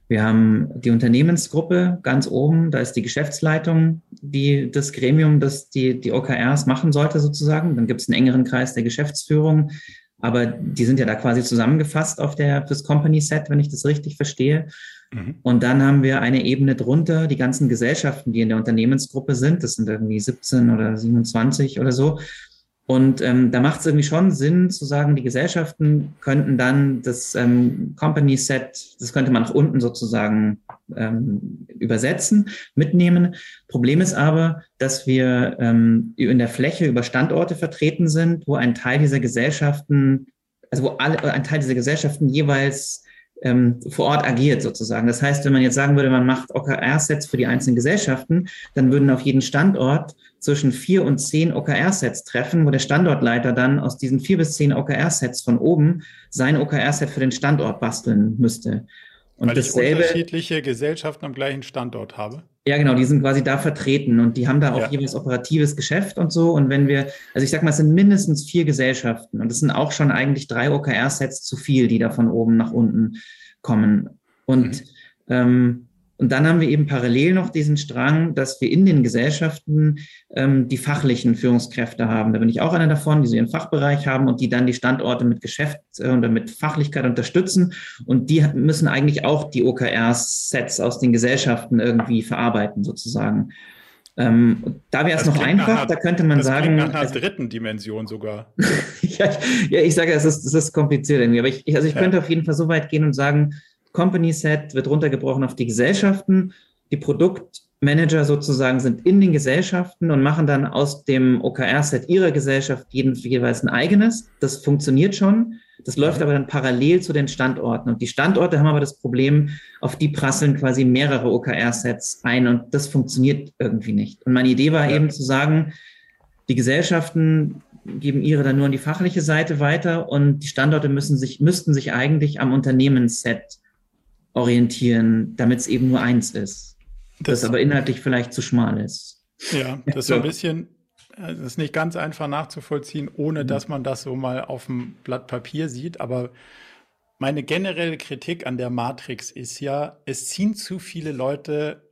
wir haben die Unternehmensgruppe ganz oben, da ist die Geschäftsleitung, die das Gremium, das die, die OKRs machen sollte sozusagen. Dann gibt es einen engeren Kreis der Geschäftsführung, aber die sind ja da quasi zusammengefasst auf der fürs Company Set, wenn ich das richtig verstehe. Mhm. Und dann haben wir eine Ebene drunter, die ganzen Gesellschaften, die in der Unternehmensgruppe sind. Das sind irgendwie 17 oder 27 oder so. Und ähm, da macht es irgendwie schon Sinn zu sagen, die Gesellschaften könnten dann das ähm, Company Set, das könnte man nach unten sozusagen ähm, übersetzen, mitnehmen. Problem ist aber, dass wir ähm, in der Fläche über Standorte vertreten sind, wo ein Teil dieser Gesellschaften, also wo alle, ein Teil dieser Gesellschaften jeweils ähm, vor Ort agiert sozusagen. Das heißt, wenn man jetzt sagen würde, man macht OKR-Sets für die einzelnen Gesellschaften, dann würden auf jeden Standort zwischen vier und zehn OKR-Sets treffen, wo der Standortleiter dann aus diesen vier bis zehn OKR-Sets von oben sein OKR-Set für den Standort basteln müsste. Und Weil dasselbe, ich unterschiedliche Gesellschaften am gleichen Standort habe. Ja, genau, die sind quasi da vertreten und die haben da auch ja. jeweils operatives Geschäft und so. Und wenn wir, also ich sag mal, es sind mindestens vier Gesellschaften und es sind auch schon eigentlich drei OKR-Sets zu viel, die da von oben nach unten kommen. Und mhm. ähm, und dann haben wir eben parallel noch diesen Strang, dass wir in den Gesellschaften ähm, die fachlichen Führungskräfte haben. Da bin ich auch einer davon, die so ihren Fachbereich haben und die dann die Standorte mit Geschäft äh, oder mit Fachlichkeit unterstützen. Und die müssen eigentlich auch die OKR-Sets aus den Gesellschaften irgendwie verarbeiten, sozusagen. Ähm, da wäre es noch einfach, da könnte man das sagen. Nach einer also, dritten Dimension sogar. ja, *laughs* ich, ja, ich sage, es ist, es ist kompliziert irgendwie, aber ich, also ich ja. könnte auf jeden Fall so weit gehen und sagen, Company Set wird runtergebrochen auf die Gesellschaften. Die Produktmanager sozusagen sind in den Gesellschaften und machen dann aus dem OKR-Set ihrer Gesellschaft jeden, jeweils ein eigenes. Das funktioniert schon. Das läuft aber dann parallel zu den Standorten. Und die Standorte haben aber das Problem, auf die prasseln quasi mehrere OKR-Sets ein und das funktioniert irgendwie nicht. Und meine Idee war ja. eben zu sagen, die Gesellschaften geben ihre dann nur an die fachliche Seite weiter und die Standorte müssen sich, müssten sich eigentlich am Unternehmensset orientieren, damit es eben nur eins ist. Das, das aber inhaltlich vielleicht zu schmal ist. Ja, *laughs* das ist so ein bisschen, das ist nicht ganz einfach nachzuvollziehen, ohne mhm. dass man das so mal auf dem Blatt Papier sieht. Aber meine generelle Kritik an der Matrix ist ja, es ziehen zu viele Leute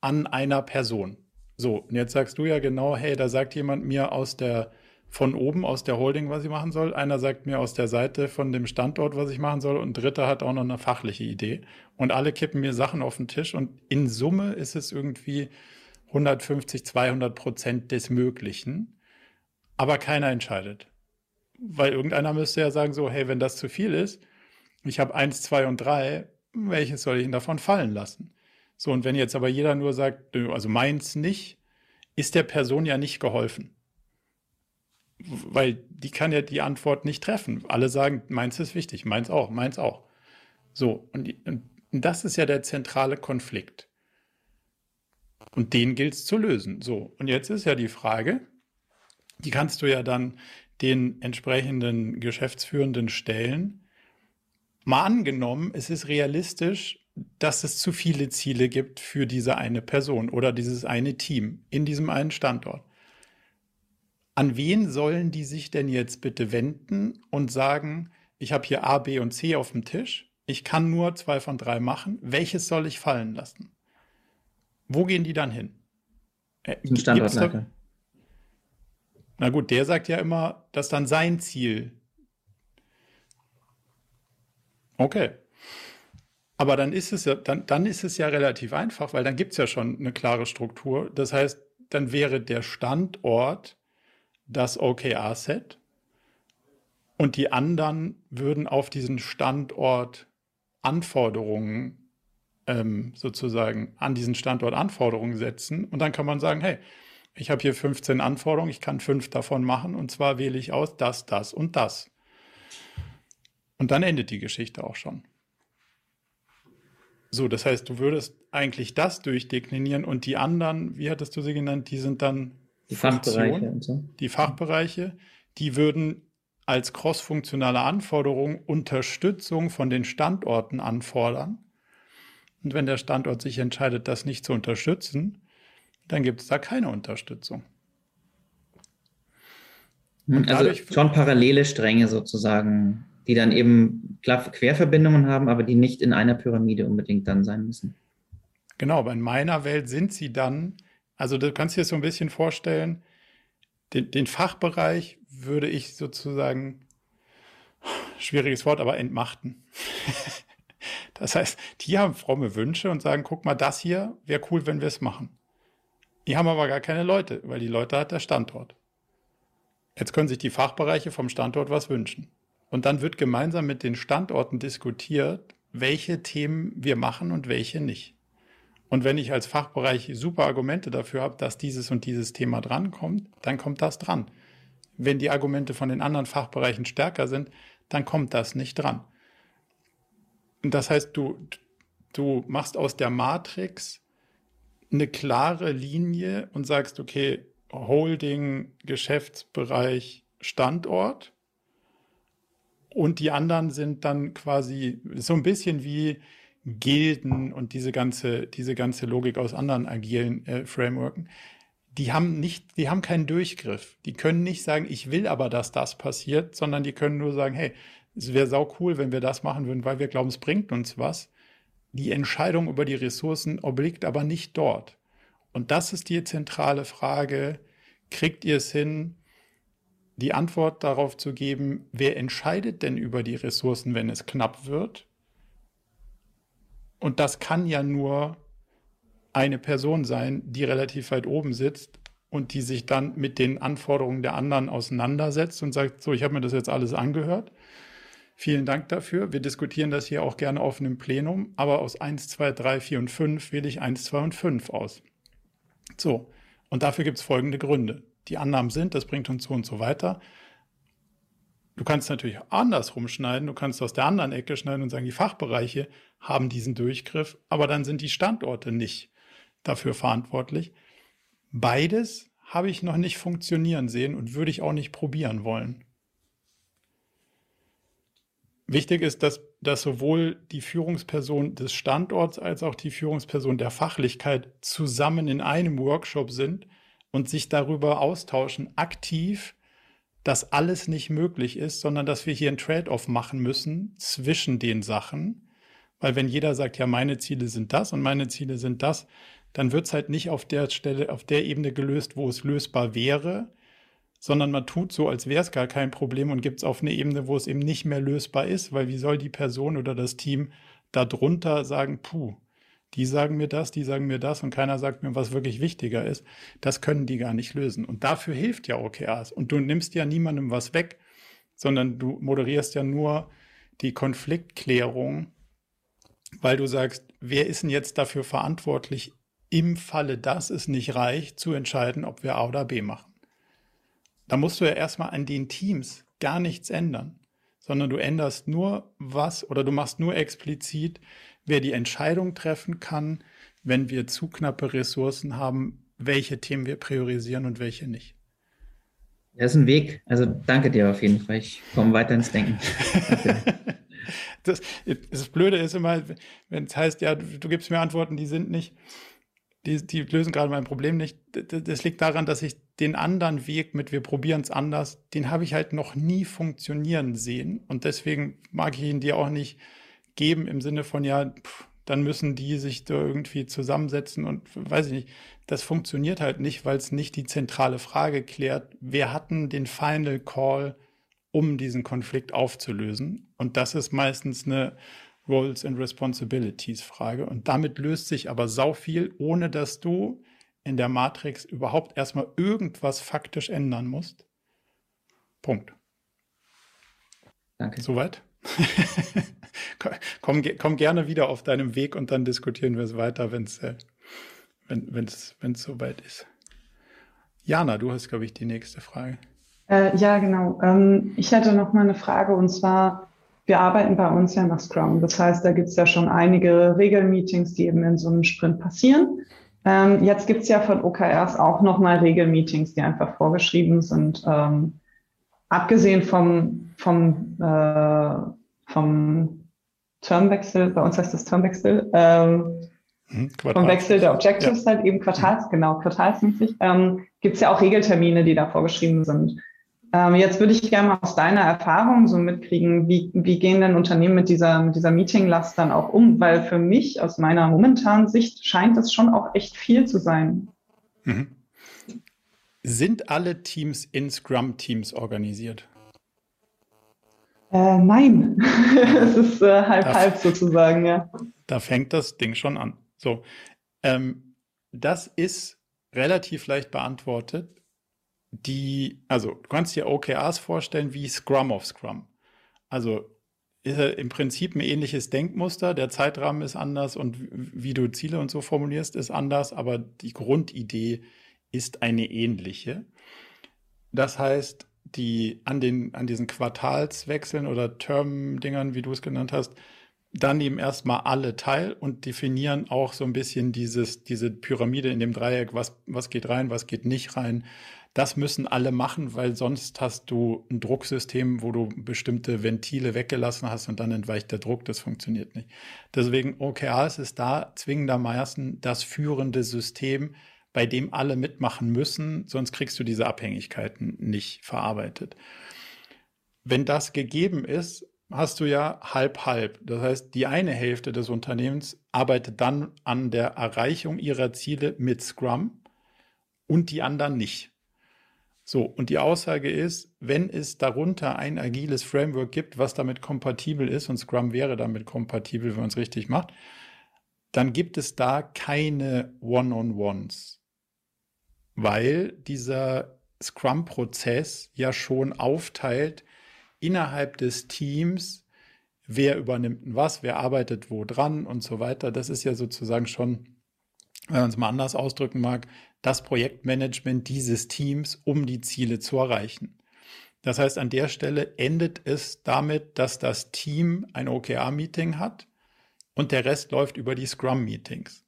an einer Person. So, und jetzt sagst du ja genau, hey, da sagt jemand mir aus der von oben aus der Holding, was ich machen soll. Einer sagt mir aus der Seite von dem Standort, was ich machen soll. Und ein dritter hat auch noch eine fachliche Idee. Und alle kippen mir Sachen auf den Tisch. Und in Summe ist es irgendwie 150, 200 Prozent des Möglichen. Aber keiner entscheidet. Weil irgendeiner müsste ja sagen so, hey, wenn das zu viel ist, ich habe eins, zwei und drei, welches soll ich denn davon fallen lassen? So, und wenn jetzt aber jeder nur sagt, also meins nicht, ist der Person ja nicht geholfen weil die kann ja die Antwort nicht treffen. Alle sagen, meins ist wichtig, meins auch, meins auch. So, und, und das ist ja der zentrale Konflikt. Und den gilt es zu lösen. So, und jetzt ist ja die Frage, die kannst du ja dann den entsprechenden Geschäftsführenden stellen. Mal angenommen, es ist realistisch, dass es zu viele Ziele gibt für diese eine Person oder dieses eine Team in diesem einen Standort an wen sollen die sich denn jetzt bitte wenden und sagen, ich habe hier A, B und C auf dem Tisch, ich kann nur zwei von drei machen, welches soll ich fallen lassen? Wo gehen die dann hin? Äh, Standortleiter. Na gut, der sagt ja immer, dass dann sein Ziel. Okay. Aber dann ist es ja, dann, dann ist es ja relativ einfach, weil dann gibt es ja schon eine klare Struktur. Das heißt, dann wäre der Standort das OKR-Set und die anderen würden auf diesen Standort Anforderungen ähm, sozusagen an diesen Standort Anforderungen setzen und dann kann man sagen, hey, ich habe hier 15 Anforderungen, ich kann fünf davon machen und zwar wähle ich aus das, das und das. Und dann endet die Geschichte auch schon. So, das heißt, du würdest eigentlich das durchdeklinieren und die anderen, wie hattest du sie genannt, die sind dann die Fachbereiche und so. Die Fachbereiche, die würden als crossfunktionale Anforderung Unterstützung von den Standorten anfordern. Und wenn der Standort sich entscheidet, das nicht zu unterstützen, dann gibt es da keine Unterstützung. Hm, und also schon parallele Stränge sozusagen, die dann eben Querverbindungen haben, aber die nicht in einer Pyramide unbedingt dann sein müssen. Genau, aber in meiner Welt sind sie dann also du kannst dir so ein bisschen vorstellen, den, den Fachbereich würde ich sozusagen, schwieriges Wort, aber entmachten. *laughs* das heißt, die haben fromme Wünsche und sagen, guck mal, das hier wäre cool, wenn wir es machen. Die haben aber gar keine Leute, weil die Leute hat der Standort. Jetzt können sich die Fachbereiche vom Standort was wünschen. Und dann wird gemeinsam mit den Standorten diskutiert, welche Themen wir machen und welche nicht. Und wenn ich als Fachbereich super Argumente dafür habe, dass dieses und dieses Thema drankommt, dann kommt das dran. Wenn die Argumente von den anderen Fachbereichen stärker sind, dann kommt das nicht dran. Und das heißt, du, du machst aus der Matrix eine klare Linie und sagst, okay, Holding, Geschäftsbereich, Standort. Und die anderen sind dann quasi so ein bisschen wie Gilden und diese ganze, diese ganze Logik aus anderen agilen äh, Frameworken, die haben nicht, die haben keinen Durchgriff. Die können nicht sagen, ich will aber, dass das passiert, sondern die können nur sagen, hey, es wäre sau cool, wenn wir das machen würden, weil wir glauben, es bringt uns was. Die Entscheidung über die Ressourcen obliegt aber nicht dort. Und das ist die zentrale Frage. Kriegt ihr es hin, die Antwort darauf zu geben, wer entscheidet denn über die Ressourcen, wenn es knapp wird? Und das kann ja nur eine Person sein, die relativ weit oben sitzt und die sich dann mit den Anforderungen der anderen auseinandersetzt und sagt, so, ich habe mir das jetzt alles angehört. Vielen Dank dafür. Wir diskutieren das hier auch gerne auf einem Plenum, aber aus 1, 2, 3, 4 und 5 wähle ich 1, 2 und 5 aus. So, und dafür gibt es folgende Gründe. Die Annahmen sind, das bringt uns so und so weiter. Du kannst natürlich andersrum schneiden, du kannst aus der anderen Ecke schneiden und sagen, die Fachbereiche haben diesen Durchgriff, aber dann sind die Standorte nicht dafür verantwortlich. Beides habe ich noch nicht funktionieren sehen und würde ich auch nicht probieren wollen. Wichtig ist, dass, dass sowohl die Führungsperson des Standorts als auch die Führungsperson der Fachlichkeit zusammen in einem Workshop sind und sich darüber austauschen, aktiv dass alles nicht möglich ist, sondern dass wir hier ein Trade-off machen müssen zwischen den Sachen. Weil wenn jeder sagt, ja, meine Ziele sind das und meine Ziele sind das, dann wird es halt nicht auf der Stelle, auf der Ebene gelöst, wo es lösbar wäre, sondern man tut so, als wäre es gar kein Problem und gibt es auf eine Ebene, wo es eben nicht mehr lösbar ist, weil wie soll die Person oder das Team darunter sagen, puh, die sagen mir das, die sagen mir das und keiner sagt mir, was wirklich wichtiger ist. Das können die gar nicht lösen. Und dafür hilft ja OKRs. Und du nimmst ja niemandem was weg, sondern du moderierst ja nur die Konfliktklärung, weil du sagst, wer ist denn jetzt dafür verantwortlich, im Falle, dass es nicht reicht, zu entscheiden, ob wir A oder B machen. Da musst du ja erstmal an den Teams gar nichts ändern, sondern du änderst nur was oder du machst nur explizit, wer die Entscheidung treffen kann, wenn wir zu knappe Ressourcen haben, welche Themen wir priorisieren und welche nicht. Das ist ein Weg. Also danke dir auf jeden Fall. Ich komme weiter ins Denken. *laughs* das, das Blöde ist immer, wenn es heißt, ja, du, du gibst mir Antworten, die sind nicht, die, die lösen gerade mein Problem nicht. Das liegt daran, dass ich den anderen Weg mit wir probieren es anders, den habe ich halt noch nie funktionieren sehen. Und deswegen mag ich ihn dir auch nicht geben im Sinne von, ja, pff, dann müssen die sich da irgendwie zusammensetzen und weiß ich nicht. Das funktioniert halt nicht, weil es nicht die zentrale Frage klärt, wer hatten den Final Call, um diesen Konflikt aufzulösen. Und das ist meistens eine Roles and Responsibilities Frage. Und damit löst sich aber sau viel, ohne dass du in der Matrix überhaupt erstmal irgendwas faktisch ändern musst. Punkt. Danke. Soweit? *laughs* komm, komm, gerne wieder auf deinem Weg und dann diskutieren wir es weiter, wenn's, äh, wenn es wenn's soweit ist. Jana, du hast, glaube ich, die nächste Frage. Äh, ja, genau. Ähm, ich hätte noch mal eine Frage und zwar, wir arbeiten bei uns ja nach Scrum. Das heißt, da gibt es ja schon einige Regelmeetings, die eben in so einem Sprint passieren. Ähm, jetzt gibt es ja von OKRs auch nochmal Regelmeetings, die einfach vorgeschrieben sind. Ähm, abgesehen vom, vom, äh, vom Termwechsel, bei uns heißt das Termwechsel, ähm, hm, vom Wechsel der Objectives ja. halt eben quartals, genau, quartalsmäßig, ähm, gibt es ja auch Regeltermine, die da vorgeschrieben sind. Ähm, jetzt würde ich gerne mal aus deiner Erfahrung so mitkriegen, wie, wie gehen denn Unternehmen mit dieser, mit dieser Meeting-Last dann auch um? Weil für mich aus meiner momentanen Sicht scheint das schon auch echt viel zu sein. Mhm. Sind alle Teams in Scrum-Teams organisiert? Äh, nein, *laughs* es ist äh, halb da, halb sozusagen, ja. Da fängt das Ding schon an. So, ähm, das ist relativ leicht beantwortet die, also du kannst dir OKRs vorstellen wie Scrum of Scrum. Also ist im Prinzip ein ähnliches Denkmuster. Der Zeitrahmen ist anders und wie du Ziele und so formulierst, ist anders, aber die Grundidee ist eine ähnliche. Das heißt, die an den, an diesen Quartalswechseln oder Term-Dingern, wie du es genannt hast, dann nehmen erstmal alle teil und definieren auch so ein bisschen dieses, diese Pyramide in dem Dreieck, was, was geht rein, was geht nicht rein, das müssen alle machen, weil sonst hast du ein Drucksystem, wo du bestimmte Ventile weggelassen hast und dann entweicht der Druck. Das funktioniert nicht. Deswegen OKRs ist da zwingendermaßen das führende System, bei dem alle mitmachen müssen, sonst kriegst du diese Abhängigkeiten nicht verarbeitet. Wenn das gegeben ist, hast du ja halb halb. Das heißt, die eine Hälfte des Unternehmens arbeitet dann an der Erreichung ihrer Ziele mit Scrum und die anderen nicht. So, und die Aussage ist, wenn es darunter ein agiles Framework gibt, was damit kompatibel ist, und Scrum wäre damit kompatibel, wenn man es richtig macht, dann gibt es da keine One-on-Ones, weil dieser Scrum-Prozess ja schon aufteilt innerhalb des Teams, wer übernimmt was, wer arbeitet wo dran und so weiter. Das ist ja sozusagen schon, wenn man es mal anders ausdrücken mag, das Projektmanagement dieses Teams, um die Ziele zu erreichen. Das heißt, an der Stelle endet es damit, dass das Team ein OKR-Meeting hat und der Rest läuft über die Scrum-Meetings.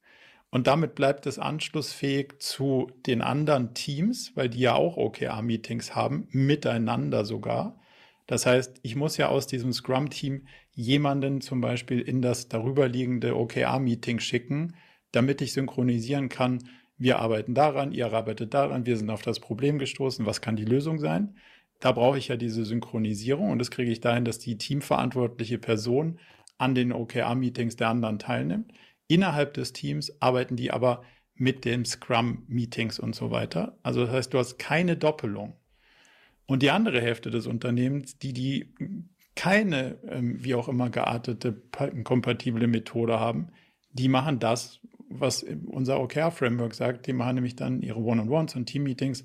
Und damit bleibt es anschlussfähig zu den anderen Teams, weil die ja auch OKR-Meetings haben, miteinander sogar. Das heißt, ich muss ja aus diesem Scrum-Team jemanden zum Beispiel in das darüberliegende OKR-Meeting schicken, damit ich synchronisieren kann, wir arbeiten daran, ihr arbeitet daran, wir sind auf das Problem gestoßen, was kann die Lösung sein? Da brauche ich ja diese Synchronisierung und das kriege ich dahin, dass die teamverantwortliche Person an den OKR-Meetings der anderen teilnimmt. Innerhalb des Teams arbeiten die aber mit den Scrum-Meetings und so weiter. Also das heißt, du hast keine Doppelung. Und die andere Hälfte des Unternehmens, die die keine, ähm, wie auch immer geartete, kompatible Methode haben, die machen das, was unser OKR-Framework sagt. Die machen nämlich dann ihre One-on-Ones und Team-Meetings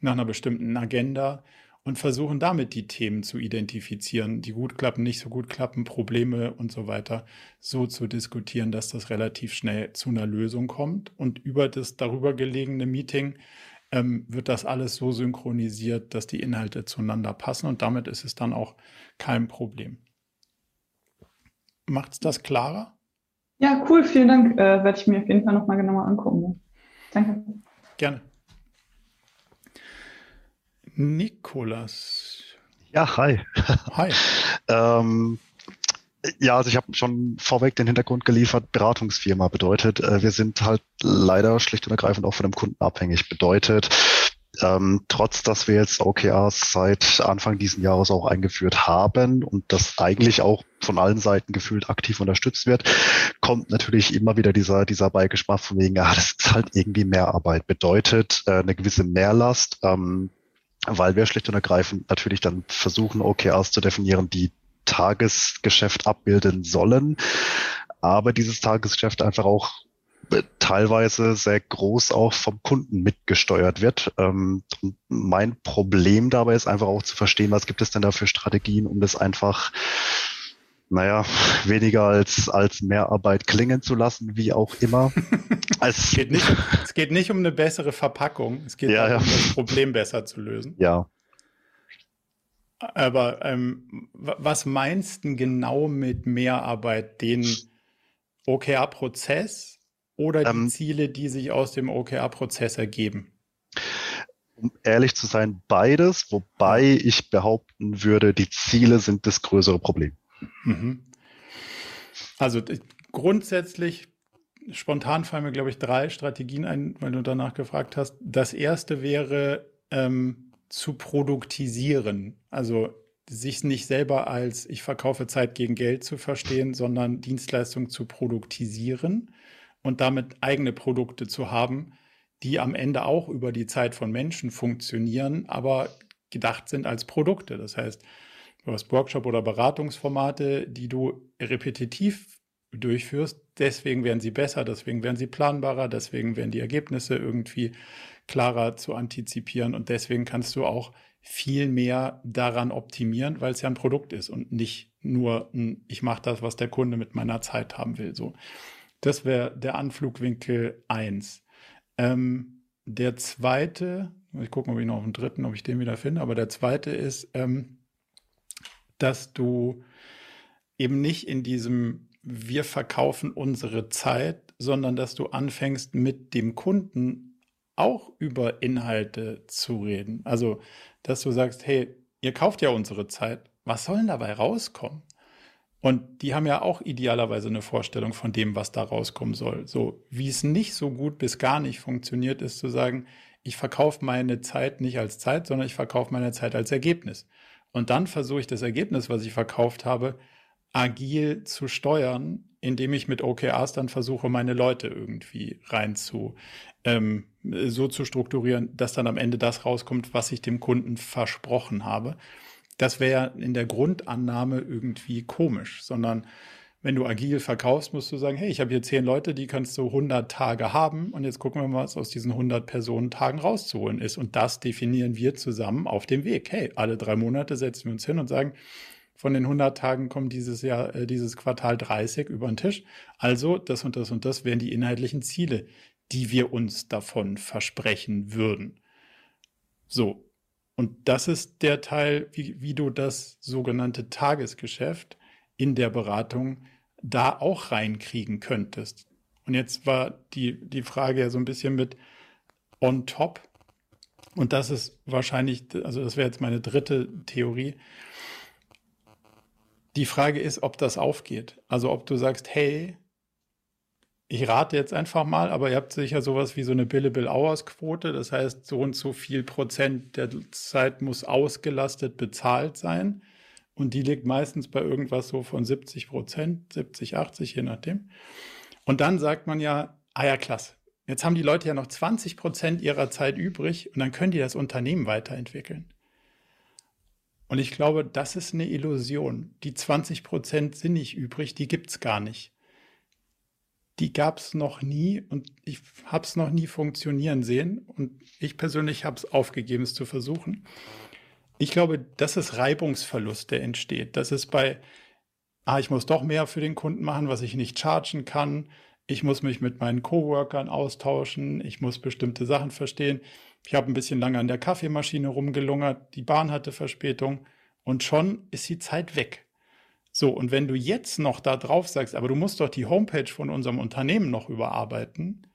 nach einer bestimmten Agenda und versuchen damit die Themen zu identifizieren, die gut klappen, nicht so gut klappen, Probleme und so weiter, so zu diskutieren, dass das relativ schnell zu einer Lösung kommt. Und über das darüber gelegene Meeting ähm, wird das alles so synchronisiert, dass die Inhalte zueinander passen und damit ist es dann auch kein Problem. Macht es das klarer? Ja, cool, vielen Dank. Äh, Werde ich mir auf jeden Fall nochmal genauer angucken. Danke. Gerne. Nikolas. Ja, hi. Hi. *laughs* ähm, ja, also ich habe schon vorweg den Hintergrund geliefert. Beratungsfirma bedeutet, äh, wir sind halt leider schlicht und ergreifend auch von dem Kunden abhängig. Bedeutet, ähm, trotz dass wir jetzt OKRs seit Anfang diesen Jahres auch eingeführt haben und das eigentlich auch von allen Seiten gefühlt aktiv unterstützt wird, kommt natürlich immer wieder dieser, dieser Beigeschmack von wegen, ah, das ist halt irgendwie mehr Arbeit. Bedeutet äh, eine gewisse Mehrlast, ähm, weil wir schlicht und ergreifend natürlich dann versuchen, OKRs zu definieren, die Tagesgeschäft abbilden sollen, aber dieses Tagesgeschäft einfach auch teilweise sehr groß auch vom Kunden mitgesteuert wird. Ähm, mein Problem dabei ist einfach auch zu verstehen, was gibt es denn da für Strategien, um das einfach naja, weniger als, als Mehrarbeit klingen zu lassen, wie auch immer. *laughs* es, geht nicht, es geht nicht um eine bessere Verpackung, es geht ja, darum, ja. das Problem besser zu lösen. Ja. Aber ähm, was meinst du genau mit Mehrarbeit? Den OKR-Prozess oder die ähm, Ziele, die sich aus dem OKR-Prozess ergeben? Um ehrlich zu sein, beides, wobei ich behaupten würde, die Ziele sind das größere Problem. Mhm. Also grundsätzlich, spontan fallen mir, glaube ich, drei Strategien ein, weil du danach gefragt hast. Das erste wäre ähm, zu produktisieren. Also sich nicht selber als ich verkaufe Zeit gegen Geld zu verstehen, sondern Dienstleistung zu produktisieren und damit eigene Produkte zu haben, die am Ende auch über die Zeit von Menschen funktionieren, aber gedacht sind als Produkte. Das heißt, du hast Workshop- oder Beratungsformate, die du repetitiv durchführst. Deswegen werden sie besser, deswegen werden sie planbarer, deswegen werden die Ergebnisse irgendwie klarer zu antizipieren und deswegen kannst du auch viel mehr daran optimieren, weil es ja ein Produkt ist und nicht nur ein, ich mache das, was der Kunde mit meiner Zeit haben will. So. Das wäre der Anflugwinkel 1. Ähm, der zweite, ich gucke mal, ob ich noch einen dritten, ob ich den wieder finde, aber der zweite ist, ähm, dass du eben nicht in diesem wir verkaufen unsere Zeit, sondern dass du anfängst mit dem Kunden auch über Inhalte zu reden. Also, dass du sagst, hey, ihr kauft ja unsere Zeit, was soll denn dabei rauskommen? Und die haben ja auch idealerweise eine Vorstellung von dem, was da rauskommen soll. So, wie es nicht so gut bis gar nicht funktioniert, ist zu sagen, ich verkaufe meine Zeit nicht als Zeit, sondern ich verkaufe meine Zeit als Ergebnis. Und dann versuche ich das Ergebnis, was ich verkauft habe, agil zu steuern, indem ich mit OKRs dann versuche, meine Leute irgendwie rein zu, ähm, so zu strukturieren, dass dann am Ende das rauskommt, was ich dem Kunden versprochen habe. Das wäre in der Grundannahme irgendwie komisch, sondern wenn du agil verkaufst, musst du sagen, hey, ich habe hier zehn Leute, die kannst du 100 Tage haben und jetzt gucken wir mal, was aus diesen 100 Personentagen rauszuholen ist. Und das definieren wir zusammen auf dem Weg. Hey, alle drei Monate setzen wir uns hin und sagen, von den 100 Tagen kommen dieses Jahr, äh, dieses Quartal 30 über den Tisch. Also das und das und das wären die inhaltlichen Ziele, die wir uns davon versprechen würden. So, und das ist der Teil, wie, wie du das sogenannte Tagesgeschäft in der Beratung da auch reinkriegen könntest. Und jetzt war die, die Frage ja so ein bisschen mit on top. Und das ist wahrscheinlich, also das wäre jetzt meine dritte Theorie. Die Frage ist, ob das aufgeht. Also ob du sagst, hey, ich rate jetzt einfach mal, aber ihr habt sicher sowas wie so eine Billable Hours Quote. Das heißt, so und so viel Prozent der Zeit muss ausgelastet bezahlt sein. Und die liegt meistens bei irgendwas so von 70 Prozent, 70, 80, je nachdem. Und dann sagt man ja, ah ja, klasse. Jetzt haben die Leute ja noch 20 Prozent ihrer Zeit übrig und dann können die das Unternehmen weiterentwickeln. Und ich glaube, das ist eine Illusion. Die 20 Prozent sind nicht übrig, die gibt es gar nicht. Die gab es noch nie und ich habe es noch nie funktionieren sehen. Und ich persönlich habe es aufgegeben, es zu versuchen. Ich glaube, das ist Reibungsverlust, der entsteht. Das ist bei, ah, ich muss doch mehr für den Kunden machen, was ich nicht chargen kann. Ich muss mich mit meinen Coworkern austauschen. Ich muss bestimmte Sachen verstehen. Ich habe ein bisschen lange an der Kaffeemaschine rumgelungert. Die Bahn hatte Verspätung. Und schon ist die Zeit weg. So, und wenn du jetzt noch da drauf sagst, aber du musst doch die Homepage von unserem Unternehmen noch überarbeiten,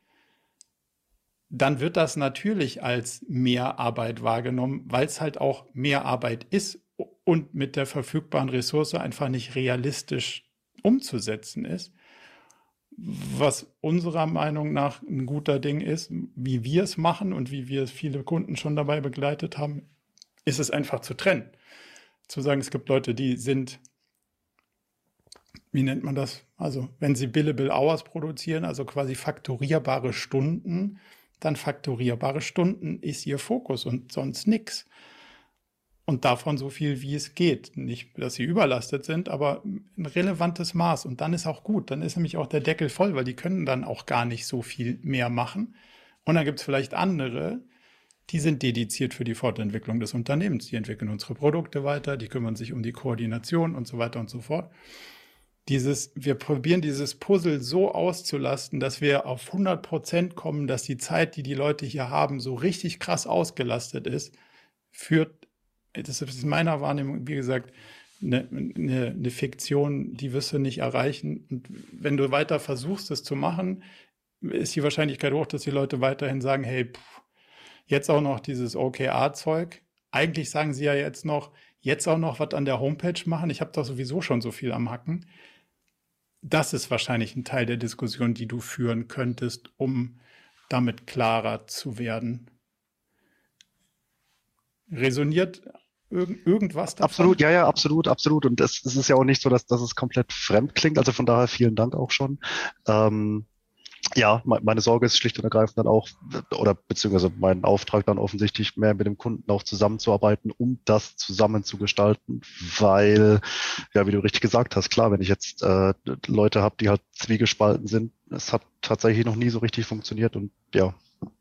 dann wird das natürlich als mehr Arbeit wahrgenommen, weil es halt auch mehr Arbeit ist und mit der verfügbaren Ressource einfach nicht realistisch umzusetzen ist. Was unserer Meinung nach ein guter Ding ist, wie wir es machen und wie wir viele Kunden schon dabei begleitet haben, ist es einfach zu trennen. Zu sagen, es gibt Leute, die sind, wie nennt man das? Also, wenn sie Billable Hours produzieren, also quasi faktorierbare Stunden, dann faktorierbare Stunden ist ihr Fokus und sonst nichts. Und davon so viel, wie es geht. Nicht, dass sie überlastet sind, aber ein relevantes Maß. Und dann ist auch gut. Dann ist nämlich auch der Deckel voll, weil die können dann auch gar nicht so viel mehr machen. Und dann gibt es vielleicht andere, die sind dediziert für die Fortentwicklung des Unternehmens. Die entwickeln unsere Produkte weiter, die kümmern sich um die Koordination und so weiter und so fort dieses, wir probieren dieses Puzzle so auszulasten, dass wir auf 100 Prozent kommen, dass die Zeit, die die Leute hier haben, so richtig krass ausgelastet ist, führt, das ist meiner Wahrnehmung, wie gesagt, eine, eine, eine Fiktion, die wirst du nicht erreichen. Und wenn du weiter versuchst, es zu machen, ist die Wahrscheinlichkeit hoch, dass die Leute weiterhin sagen, hey, pff, jetzt auch noch dieses OKR-Zeug. Eigentlich sagen sie ja jetzt noch, jetzt auch noch was an der Homepage machen. Ich habe doch sowieso schon so viel am Hacken das ist wahrscheinlich ein Teil der Diskussion, die du führen könntest, um damit klarer zu werden. Resoniert irg irgendwas davon? Absolut, ja, ja, absolut, absolut. Und es, es ist ja auch nicht so, dass, dass es komplett fremd klingt. Also von daher vielen Dank auch schon. Ähm, ja, meine Sorge ist schlicht und ergreifend dann auch, oder beziehungsweise mein Auftrag dann offensichtlich mehr mit dem Kunden auch zusammenzuarbeiten, um das zusammen zu gestalten, weil, ja, wie du richtig gesagt hast, klar, wenn ich jetzt äh, Leute habe, die halt zwiegespalten sind, es hat tatsächlich noch nie so richtig funktioniert und ja,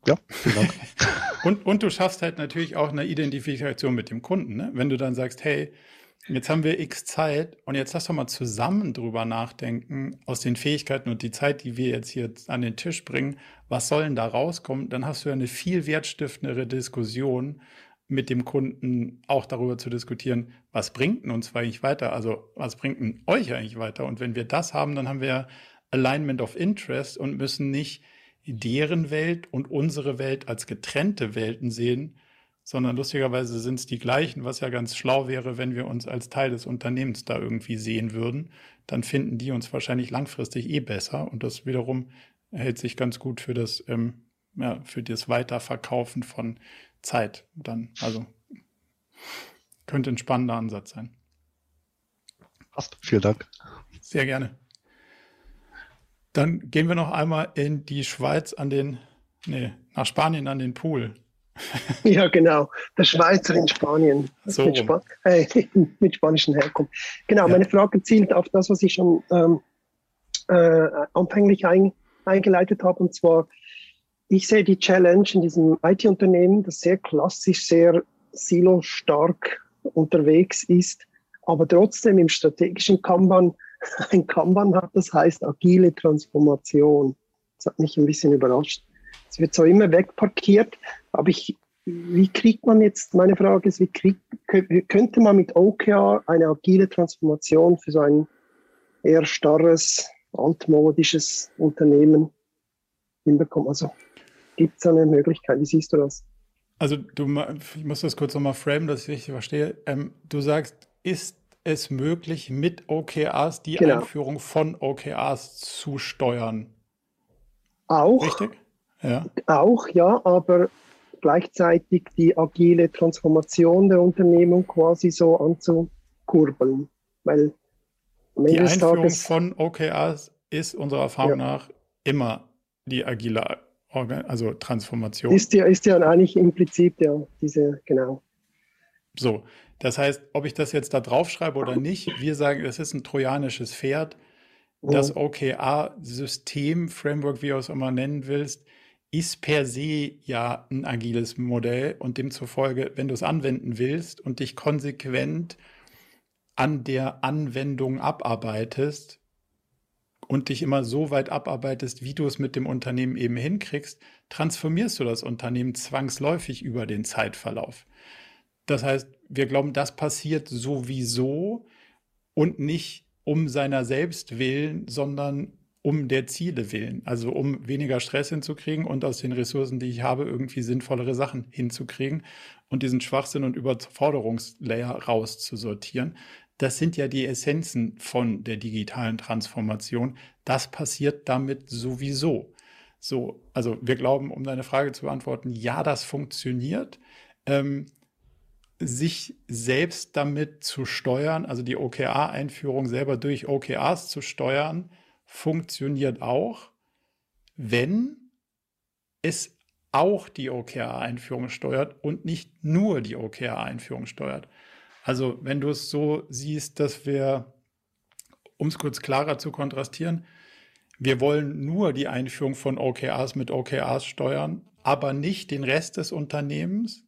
ja, vielen Dank. *laughs* und, und du schaffst halt natürlich auch eine Identifikation mit dem Kunden, ne? wenn du dann sagst, hey, Jetzt haben wir x Zeit und jetzt lass doch mal zusammen drüber nachdenken, aus den Fähigkeiten und die Zeit, die wir jetzt hier an den Tisch bringen, was soll denn da rauskommen? Dann hast du ja eine viel wertstiftendere Diskussion mit dem Kunden auch darüber zu diskutieren, was bringt denn uns eigentlich weiter? Also was bringt denn euch eigentlich weiter? Und wenn wir das haben, dann haben wir Alignment of Interest und müssen nicht deren Welt und unsere Welt als getrennte Welten sehen, sondern lustigerweise sind es die gleichen, was ja ganz schlau wäre, wenn wir uns als Teil des Unternehmens da irgendwie sehen würden. Dann finden die uns wahrscheinlich langfristig eh besser und das wiederum hält sich ganz gut für das, ähm, ja, für das Weiterverkaufen von Zeit dann. Also könnte ein spannender Ansatz sein. Passt. Vielen Dank. Sehr gerne. Dann gehen wir noch einmal in die Schweiz an den, nee, nach Spanien an den Pool. *laughs* ja, genau. Der Schweizer in Spanien. So mit, Span äh, *laughs* mit spanischen Herkunft. Genau, ja. meine Frage zielt auf das, was ich schon ähm, äh, anfänglich ein, eingeleitet habe. Und zwar, ich sehe die Challenge in diesem IT-Unternehmen, das sehr klassisch, sehr silo-stark unterwegs ist, aber trotzdem im strategischen Kanban *laughs* ein Kanban hat, das heißt agile Transformation. Das hat mich ein bisschen überrascht. Es wird so immer wegparkiert, aber ich, wie kriegt man jetzt, meine Frage ist, wie krieg, könnte man mit OKR eine agile Transformation für so ein eher starres, altmodisches Unternehmen hinbekommen? Also gibt es eine Möglichkeit? Wie siehst du das? Also du, ich muss das kurz nochmal framen, dass ich richtig verstehe. Ähm, du sagst, ist es möglich, mit OKRs die genau. Einführung von OKRs zu steuern? Auch. Richtig? Ja. Auch, ja, aber gleichzeitig die agile Transformation der Unternehmung quasi so anzukurbeln. Weil die Einführung Tages, von OKRs ist unserer Erfahrung ja. nach immer die agile Organ also Transformation. Ist ja, ist ja eigentlich implizit, ja, diese, genau. So, das heißt, ob ich das jetzt da draufschreibe oder nicht, wir sagen, das ist ein trojanisches Pferd. Das OKR-System, Framework, wie du es immer nennen willst, ist per se ja ein agiles Modell und demzufolge, wenn du es anwenden willst und dich konsequent an der Anwendung abarbeitest und dich immer so weit abarbeitest, wie du es mit dem Unternehmen eben hinkriegst, transformierst du das Unternehmen zwangsläufig über den Zeitverlauf. Das heißt, wir glauben, das passiert sowieso und nicht um seiner selbst willen, sondern um der Ziele willen. Also um weniger Stress hinzukriegen und aus den Ressourcen, die ich habe, irgendwie sinnvollere Sachen hinzukriegen und diesen Schwachsinn und Überforderungslayer rauszusortieren. Das sind ja die Essenzen von der digitalen Transformation. Das passiert damit sowieso. So, also wir glauben, um deine Frage zu beantworten, ja, das funktioniert. Ähm, sich selbst damit zu steuern, also die OKR-Einführung selber durch OKRs zu steuern, funktioniert auch, wenn es auch die OKR-Einführung steuert und nicht nur die OKR-Einführung steuert. Also wenn du es so siehst, dass wir, um es kurz klarer zu kontrastieren, wir wollen nur die Einführung von OKRs mit OKRs steuern, aber nicht den Rest des Unternehmens,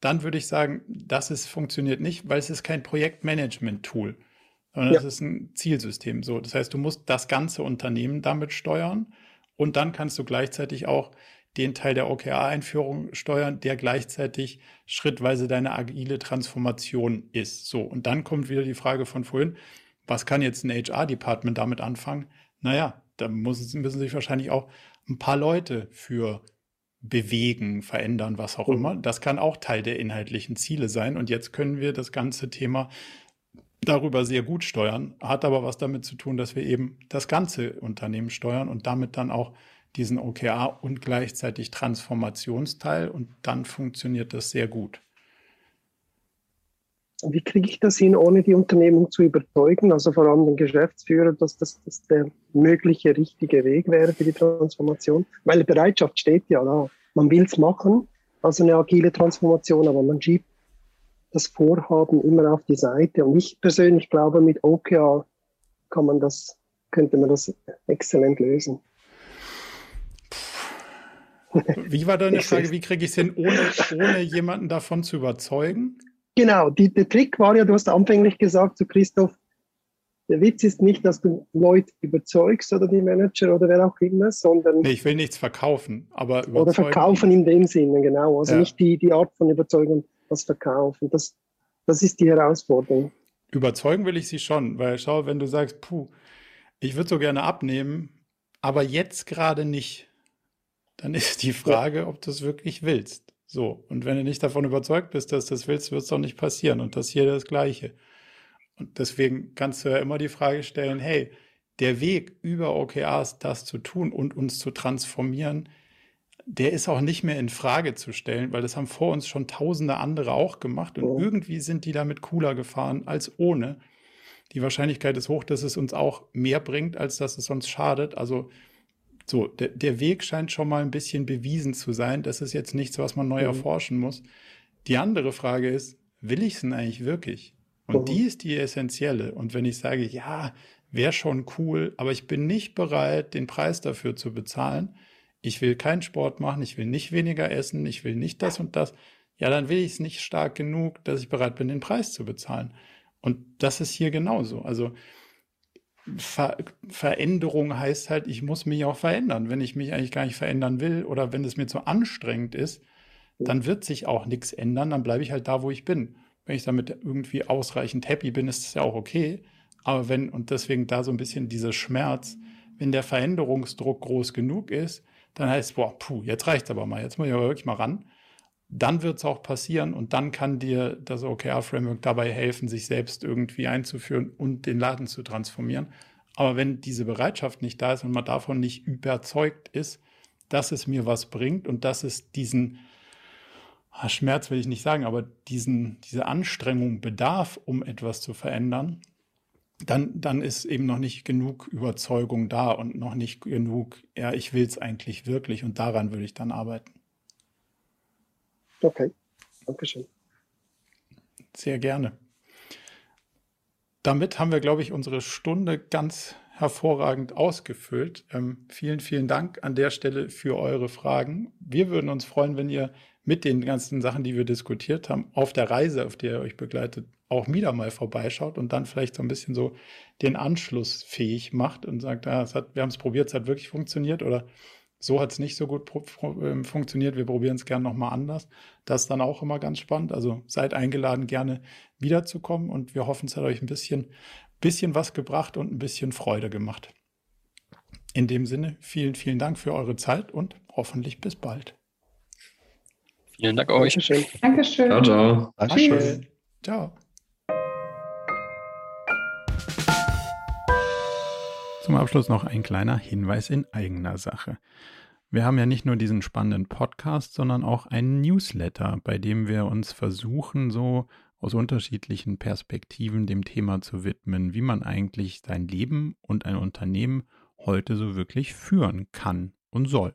dann würde ich sagen, das ist, funktioniert nicht, weil es ist kein Projektmanagement-Tool, sondern ja. es ist ein Zielsystem. So, das heißt, du musst das ganze Unternehmen damit steuern und dann kannst du gleichzeitig auch den Teil der OKR-Einführung steuern, der gleichzeitig schrittweise deine agile Transformation ist. So, und dann kommt wieder die Frage von vorhin, was kann jetzt ein HR-Department damit anfangen? Naja, da muss, müssen sich wahrscheinlich auch ein paar Leute für bewegen, verändern, was auch mhm. immer. Das kann auch Teil der inhaltlichen Ziele sein. Und jetzt können wir das ganze Thema darüber sehr gut steuern, hat aber was damit zu tun, dass wir eben das ganze Unternehmen steuern und damit dann auch diesen OKR und gleichzeitig Transformationsteil und dann funktioniert das sehr gut. Wie kriege ich das hin, ohne die Unternehmung zu überzeugen, also vor allem den Geschäftsführer, dass das, das der mögliche richtige Weg wäre für die Transformation? Weil die Bereitschaft steht ja da. Man will es machen, also eine agile Transformation, aber man schiebt das Vorhaben immer auf die Seite. Und ich persönlich glaube, mit OKR kann man das, könnte man das exzellent lösen. Wie war deine Frage, wie kriege ich es hin, ohne, ohne jemanden davon zu überzeugen? Genau, die, der Trick war ja, du hast anfänglich gesagt zu Christoph, der Witz ist nicht, dass du Leute überzeugst oder die Manager oder wer auch immer, sondern. Nee, ich will nichts verkaufen, aber überzeugen. Oder verkaufen in dem Sinne, genau. Also ja. nicht die, die Art von Überzeugung, das Verkaufen. Das, das ist die Herausforderung. Überzeugen will ich sie schon, weil schau, wenn du sagst, puh, ich würde so gerne abnehmen, aber jetzt gerade nicht dann ist die Frage, ja. ob du es wirklich willst. So, und wenn du nicht davon überzeugt bist, dass du das willst, wird es doch nicht passieren. Und das hier das Gleiche. Und deswegen kannst du ja immer die Frage stellen, hey, der Weg über OKRs das zu tun und uns zu transformieren, der ist auch nicht mehr in Frage zu stellen, weil das haben vor uns schon tausende andere auch gemacht und oh. irgendwie sind die damit cooler gefahren als ohne. Die Wahrscheinlichkeit ist hoch, dass es uns auch mehr bringt, als dass es uns schadet. Also so, der, der Weg scheint schon mal ein bisschen bewiesen zu sein. Das ist jetzt nichts, was man neu mhm. erforschen muss. Die andere Frage ist, will ich es denn eigentlich wirklich? Und mhm. die ist die essentielle. Und wenn ich sage, ja, wäre schon cool, aber ich bin nicht bereit, den Preis dafür zu bezahlen, ich will keinen Sport machen, ich will nicht weniger essen, ich will nicht das und das, ja, dann will ich es nicht stark genug, dass ich bereit bin, den Preis zu bezahlen. Und das ist hier genauso. Also Ver Veränderung heißt halt, ich muss mich auch verändern. Wenn ich mich eigentlich gar nicht verändern will oder wenn es mir zu anstrengend ist, dann wird sich auch nichts ändern, dann bleibe ich halt da, wo ich bin. Wenn ich damit irgendwie ausreichend happy bin, ist es ja auch okay. Aber wenn, und deswegen da so ein bisschen dieser Schmerz, wenn der Veränderungsdruck groß genug ist, dann heißt es, boah, puh, jetzt reicht es aber mal, jetzt muss ich aber wirklich mal ran. Dann wird es auch passieren und dann kann dir das OKR-Framework dabei helfen, sich selbst irgendwie einzuführen und den Laden zu transformieren. Aber wenn diese Bereitschaft nicht da ist und man davon nicht überzeugt ist, dass es mir was bringt und dass es diesen ah, Schmerz will ich nicht sagen, aber diesen, diese Anstrengung bedarf, um etwas zu verändern, dann, dann ist eben noch nicht genug Überzeugung da und noch nicht genug, ja, ich will es eigentlich wirklich und daran würde ich dann arbeiten. Okay, Dankeschön. sehr gerne. Damit haben wir, glaube ich, unsere Stunde ganz hervorragend ausgefüllt. Ähm, vielen, vielen Dank an der Stelle für eure Fragen. Wir würden uns freuen, wenn ihr mit den ganzen Sachen, die wir diskutiert haben, auf der Reise, auf der ihr euch begleitet, auch wieder mal vorbeischaut und dann vielleicht so ein bisschen so den Anschluss fähig macht und sagt, ah, hat, wir haben es probiert, es hat wirklich funktioniert oder so hat es nicht so gut ähm, funktioniert, wir probieren es gerne nochmal anders. Das ist dann auch immer ganz spannend. Also seid eingeladen, gerne wiederzukommen und wir hoffen, es hat euch ein bisschen, bisschen was gebracht und ein bisschen Freude gemacht. In dem Sinne, vielen, vielen Dank für eure Zeit und hoffentlich bis bald. Vielen Dank euch. Dankeschön. Dankeschön. Ciao, ciao. Dankeschön. Ciao. Zum Abschluss noch ein kleiner Hinweis in eigener Sache. Wir haben ja nicht nur diesen spannenden Podcast, sondern auch einen Newsletter, bei dem wir uns versuchen, so aus unterschiedlichen Perspektiven dem Thema zu widmen, wie man eigentlich sein Leben und ein Unternehmen heute so wirklich führen kann und soll.